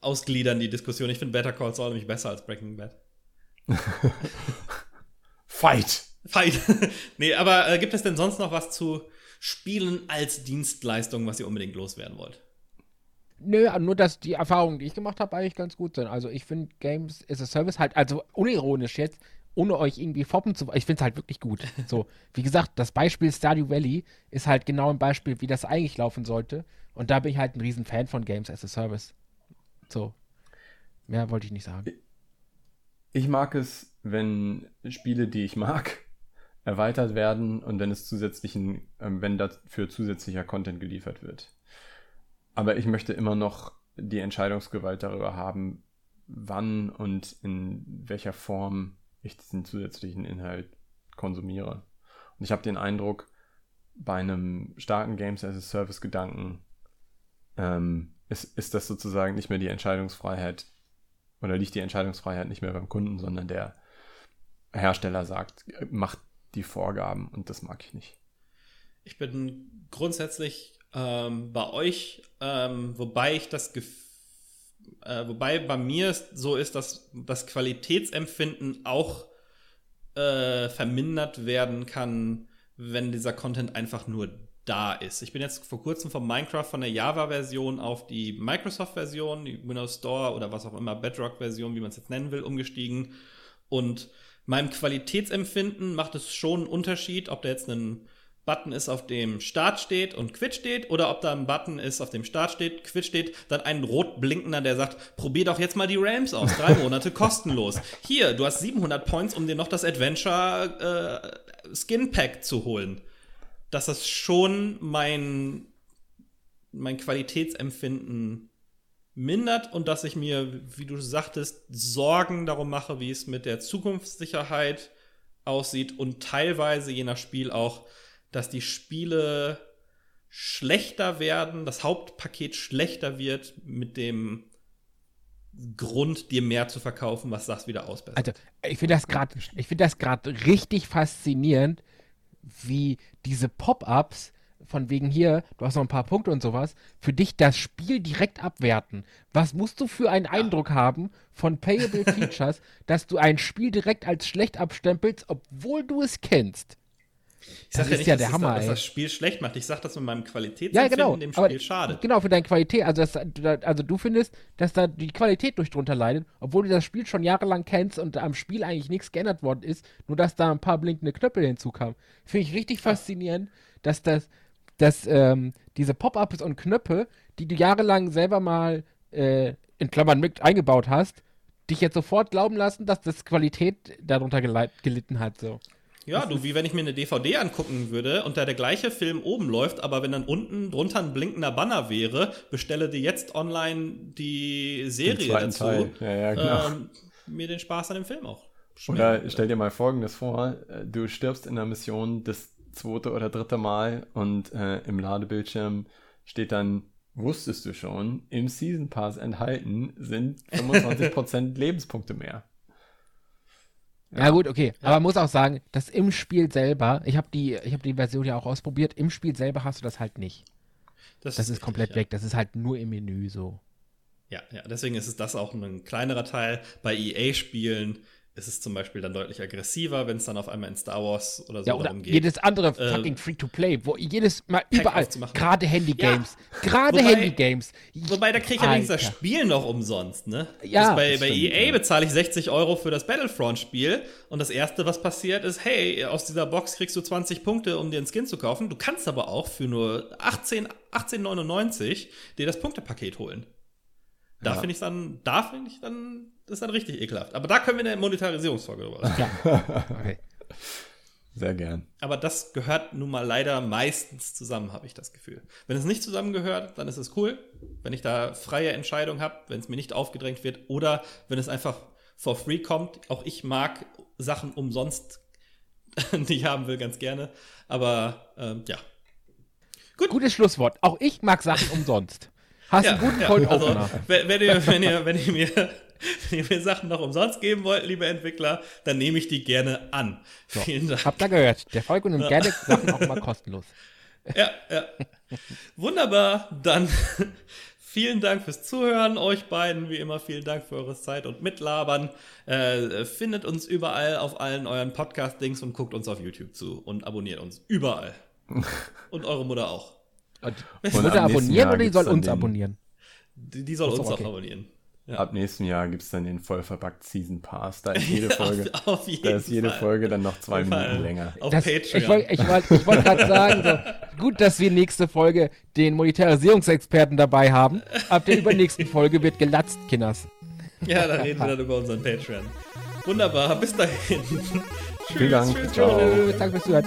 ausgliedern, die Diskussion. Ich finde Better Call Saul nämlich besser als Breaking Bad. [LAUGHS] Fight! Fight! [LAUGHS] nee, aber äh, gibt es denn sonst noch was zu Spielen als Dienstleistung, was ihr unbedingt loswerden wollt? Nö, nur dass die Erfahrungen, die ich gemacht habe, eigentlich ganz gut sind. Also ich finde Games as a Service halt, also unironisch jetzt, ohne euch irgendwie foppen zu wollen. Ich finde es halt wirklich gut. So, [LAUGHS] wie gesagt, das Beispiel Stardew Valley ist halt genau ein Beispiel, wie das eigentlich laufen sollte. Und da bin ich halt ein riesen Fan von Games as a Service. So. Mehr wollte ich nicht sagen. Ich mag es, wenn Spiele, die ich mag, [LAUGHS] erweitert werden und wenn es zusätzlichen, äh, wenn dafür zusätzlicher Content geliefert wird. Aber ich möchte immer noch die Entscheidungsgewalt darüber haben, wann und in welcher Form ich diesen zusätzlichen Inhalt konsumiere. Und ich habe den Eindruck, bei einem starken Games as a Service Gedanken ähm, ist, ist das sozusagen nicht mehr die Entscheidungsfreiheit oder liegt die Entscheidungsfreiheit nicht mehr beim Kunden, sondern der Hersteller sagt, macht die Vorgaben und das mag ich nicht. Ich bin grundsätzlich ähm, bei euch, ähm, wobei ich das Gefühl äh, wobei bei mir so ist, dass das Qualitätsempfinden auch äh, vermindert werden kann, wenn dieser Content einfach nur da ist. Ich bin jetzt vor kurzem von Minecraft von der Java-Version auf die Microsoft-Version, die Windows Store oder was auch immer, Bedrock-Version, wie man es jetzt nennen will, umgestiegen. Und meinem Qualitätsempfinden macht es schon einen Unterschied, ob da jetzt ein Button ist, auf dem Start steht und Quit steht, oder ob da ein Button ist, auf dem Start steht, Quit steht, dann ein rot blinkender, der sagt, probier doch jetzt mal die Rams aus, drei Monate [LAUGHS] kostenlos. Hier, du hast 700 Points, um dir noch das Adventure äh, Skin Pack zu holen. Dass das schon mein, mein Qualitätsempfinden mindert und dass ich mir, wie du sagtest, Sorgen darum mache, wie es mit der Zukunftssicherheit aussieht und teilweise je nach Spiel auch dass die Spiele schlechter werden, das Hauptpaket schlechter wird mit dem Grund, dir mehr zu verkaufen, was das wieder ausbessert. Also, ich finde das gerade, das gerade richtig faszinierend, wie diese Pop-ups von wegen hier, du hast noch ein paar Punkte und sowas, für dich das Spiel direkt abwerten. Was musst du für einen ja. Eindruck haben von Payable [LAUGHS] Features, dass du ein Spiel direkt als schlecht abstempelst, obwohl du es kennst? Ich sage ja nicht, ja dass, der Hammer, das, dass das Spiel schlecht macht. Ich sage das mit meinem Qualitätsempfinden ja, genau. dem Spiel aber, schade. Genau, für deine Qualität. Also, das, also du findest, dass da die Qualität durch drunter leidet, obwohl du das Spiel schon jahrelang kennst und am Spiel eigentlich nichts geändert worden ist, nur dass da ein paar blinkende Knöpfe hinzukamen. Finde ich richtig faszinierend, dass das, dass ähm, diese Pop-Ups und Knöpfe, die du jahrelang selber mal äh, in Klammern mit eingebaut hast, dich jetzt sofort glauben lassen, dass das Qualität darunter gelitten hat. So. Ja, du, wie wenn ich mir eine DVD angucken würde und da der gleiche Film oben läuft, aber wenn dann unten drunter ein blinkender Banner wäre, bestelle dir jetzt online die Serie dazu. Teil. Ja, ja, genau. Ähm, mir den Spaß an dem Film auch. Oder stell dir mal folgendes vor: äh, Du stirbst in der Mission das zweite oder dritte Mal und äh, im Ladebildschirm steht dann wusstest du schon, im Season Pass enthalten sind [LAUGHS] 25% Lebenspunkte mehr. Ja, ja gut, okay. Ja. Aber man muss auch sagen, dass im Spiel selber, ich habe die, hab die Version ja auch ausprobiert, im Spiel selber hast du das halt nicht. Das, das ist, ist komplett richtig, weg. Das ist halt nur im Menü so. Ja, ja, deswegen ist es das auch ein kleinerer Teil. Bei EA-Spielen ist es zum Beispiel dann deutlich aggressiver, wenn es dann auf einmal in Star Wars oder so ja, oder darum geht. Jedes andere äh, fucking Free-to-Play, wo jedes Mal Pack überall, gerade Handy-Games, ja, gerade Handy-Games. Wobei, da kriege ich allerdings das Spiel noch umsonst, ne? Ja. bei, bei stimmt, EA ja. bezahle ich 60 Euro für das Battlefront-Spiel und das erste, was passiert, ist, hey, aus dieser Box kriegst du 20 Punkte, um dir einen Skin zu kaufen. Du kannst aber auch für nur 18, 18,99 dir das Punktepaket holen. Da ja. finde ich dann, da finde ich dann, das ist dann richtig ekelhaft. Aber da können wir eine Monetarisierungsfolge drüber reden. Ja. [LAUGHS] okay. Sehr gern. Aber das gehört nun mal leider meistens zusammen, habe ich das Gefühl. Wenn es nicht zusammengehört, dann ist es cool. Wenn ich da freie Entscheidung habe, wenn es mir nicht aufgedrängt wird oder wenn es einfach for free kommt. Auch ich mag Sachen umsonst, [LAUGHS] die ich haben will, ganz gerne. Aber ähm, ja. Gut. Gutes Schlusswort. Auch ich mag Sachen umsonst. Hast ja, einen guten ja, Cold also, Opener. Wenn, wenn, ihr, wenn, ihr, wenn, ihr mir, [LAUGHS] wenn ihr mir Sachen noch umsonst geben wollt, liebe Entwickler, dann nehme ich die gerne an. So, Vielen Dank. Habt ihr gehört? Der Folge nimmt ja. gerne Sachen auch mal kostenlos. [LAUGHS] Ja, ja. Wunderbar. Dann [LAUGHS] vielen Dank fürs Zuhören, euch beiden. Wie immer, vielen Dank für eure Zeit und Mitlabern. Äh, findet uns überall auf allen euren Podcast-Dings und guckt uns auf YouTube zu und abonniert uns überall. und eure Mutter auch. Und Mutter abonnieren Jahr oder die soll uns den, abonnieren? Die, die soll uns okay. auch abonnieren. Ja. Ab nächstem Jahr gibt es dann den vollverpackt Season Pass. Da ist [LAUGHS] jede Folge, auf, auf da ist jede Folge dann noch zwei Minuten Fall. länger. Auf das, Patreon. Ich wollte ich wollt, ich wollt gerade sagen, so, gut, dass wir nächste Folge den Monetarisierungsexperten dabei haben. Ab der übernächsten Folge wird gelatzt, Kinders. Ja, da reden wir dann über unseren Patreon. Wunderbar, bis dahin. Vielen Dank. Tschüss, Ciao. Danke fürs Zuhören.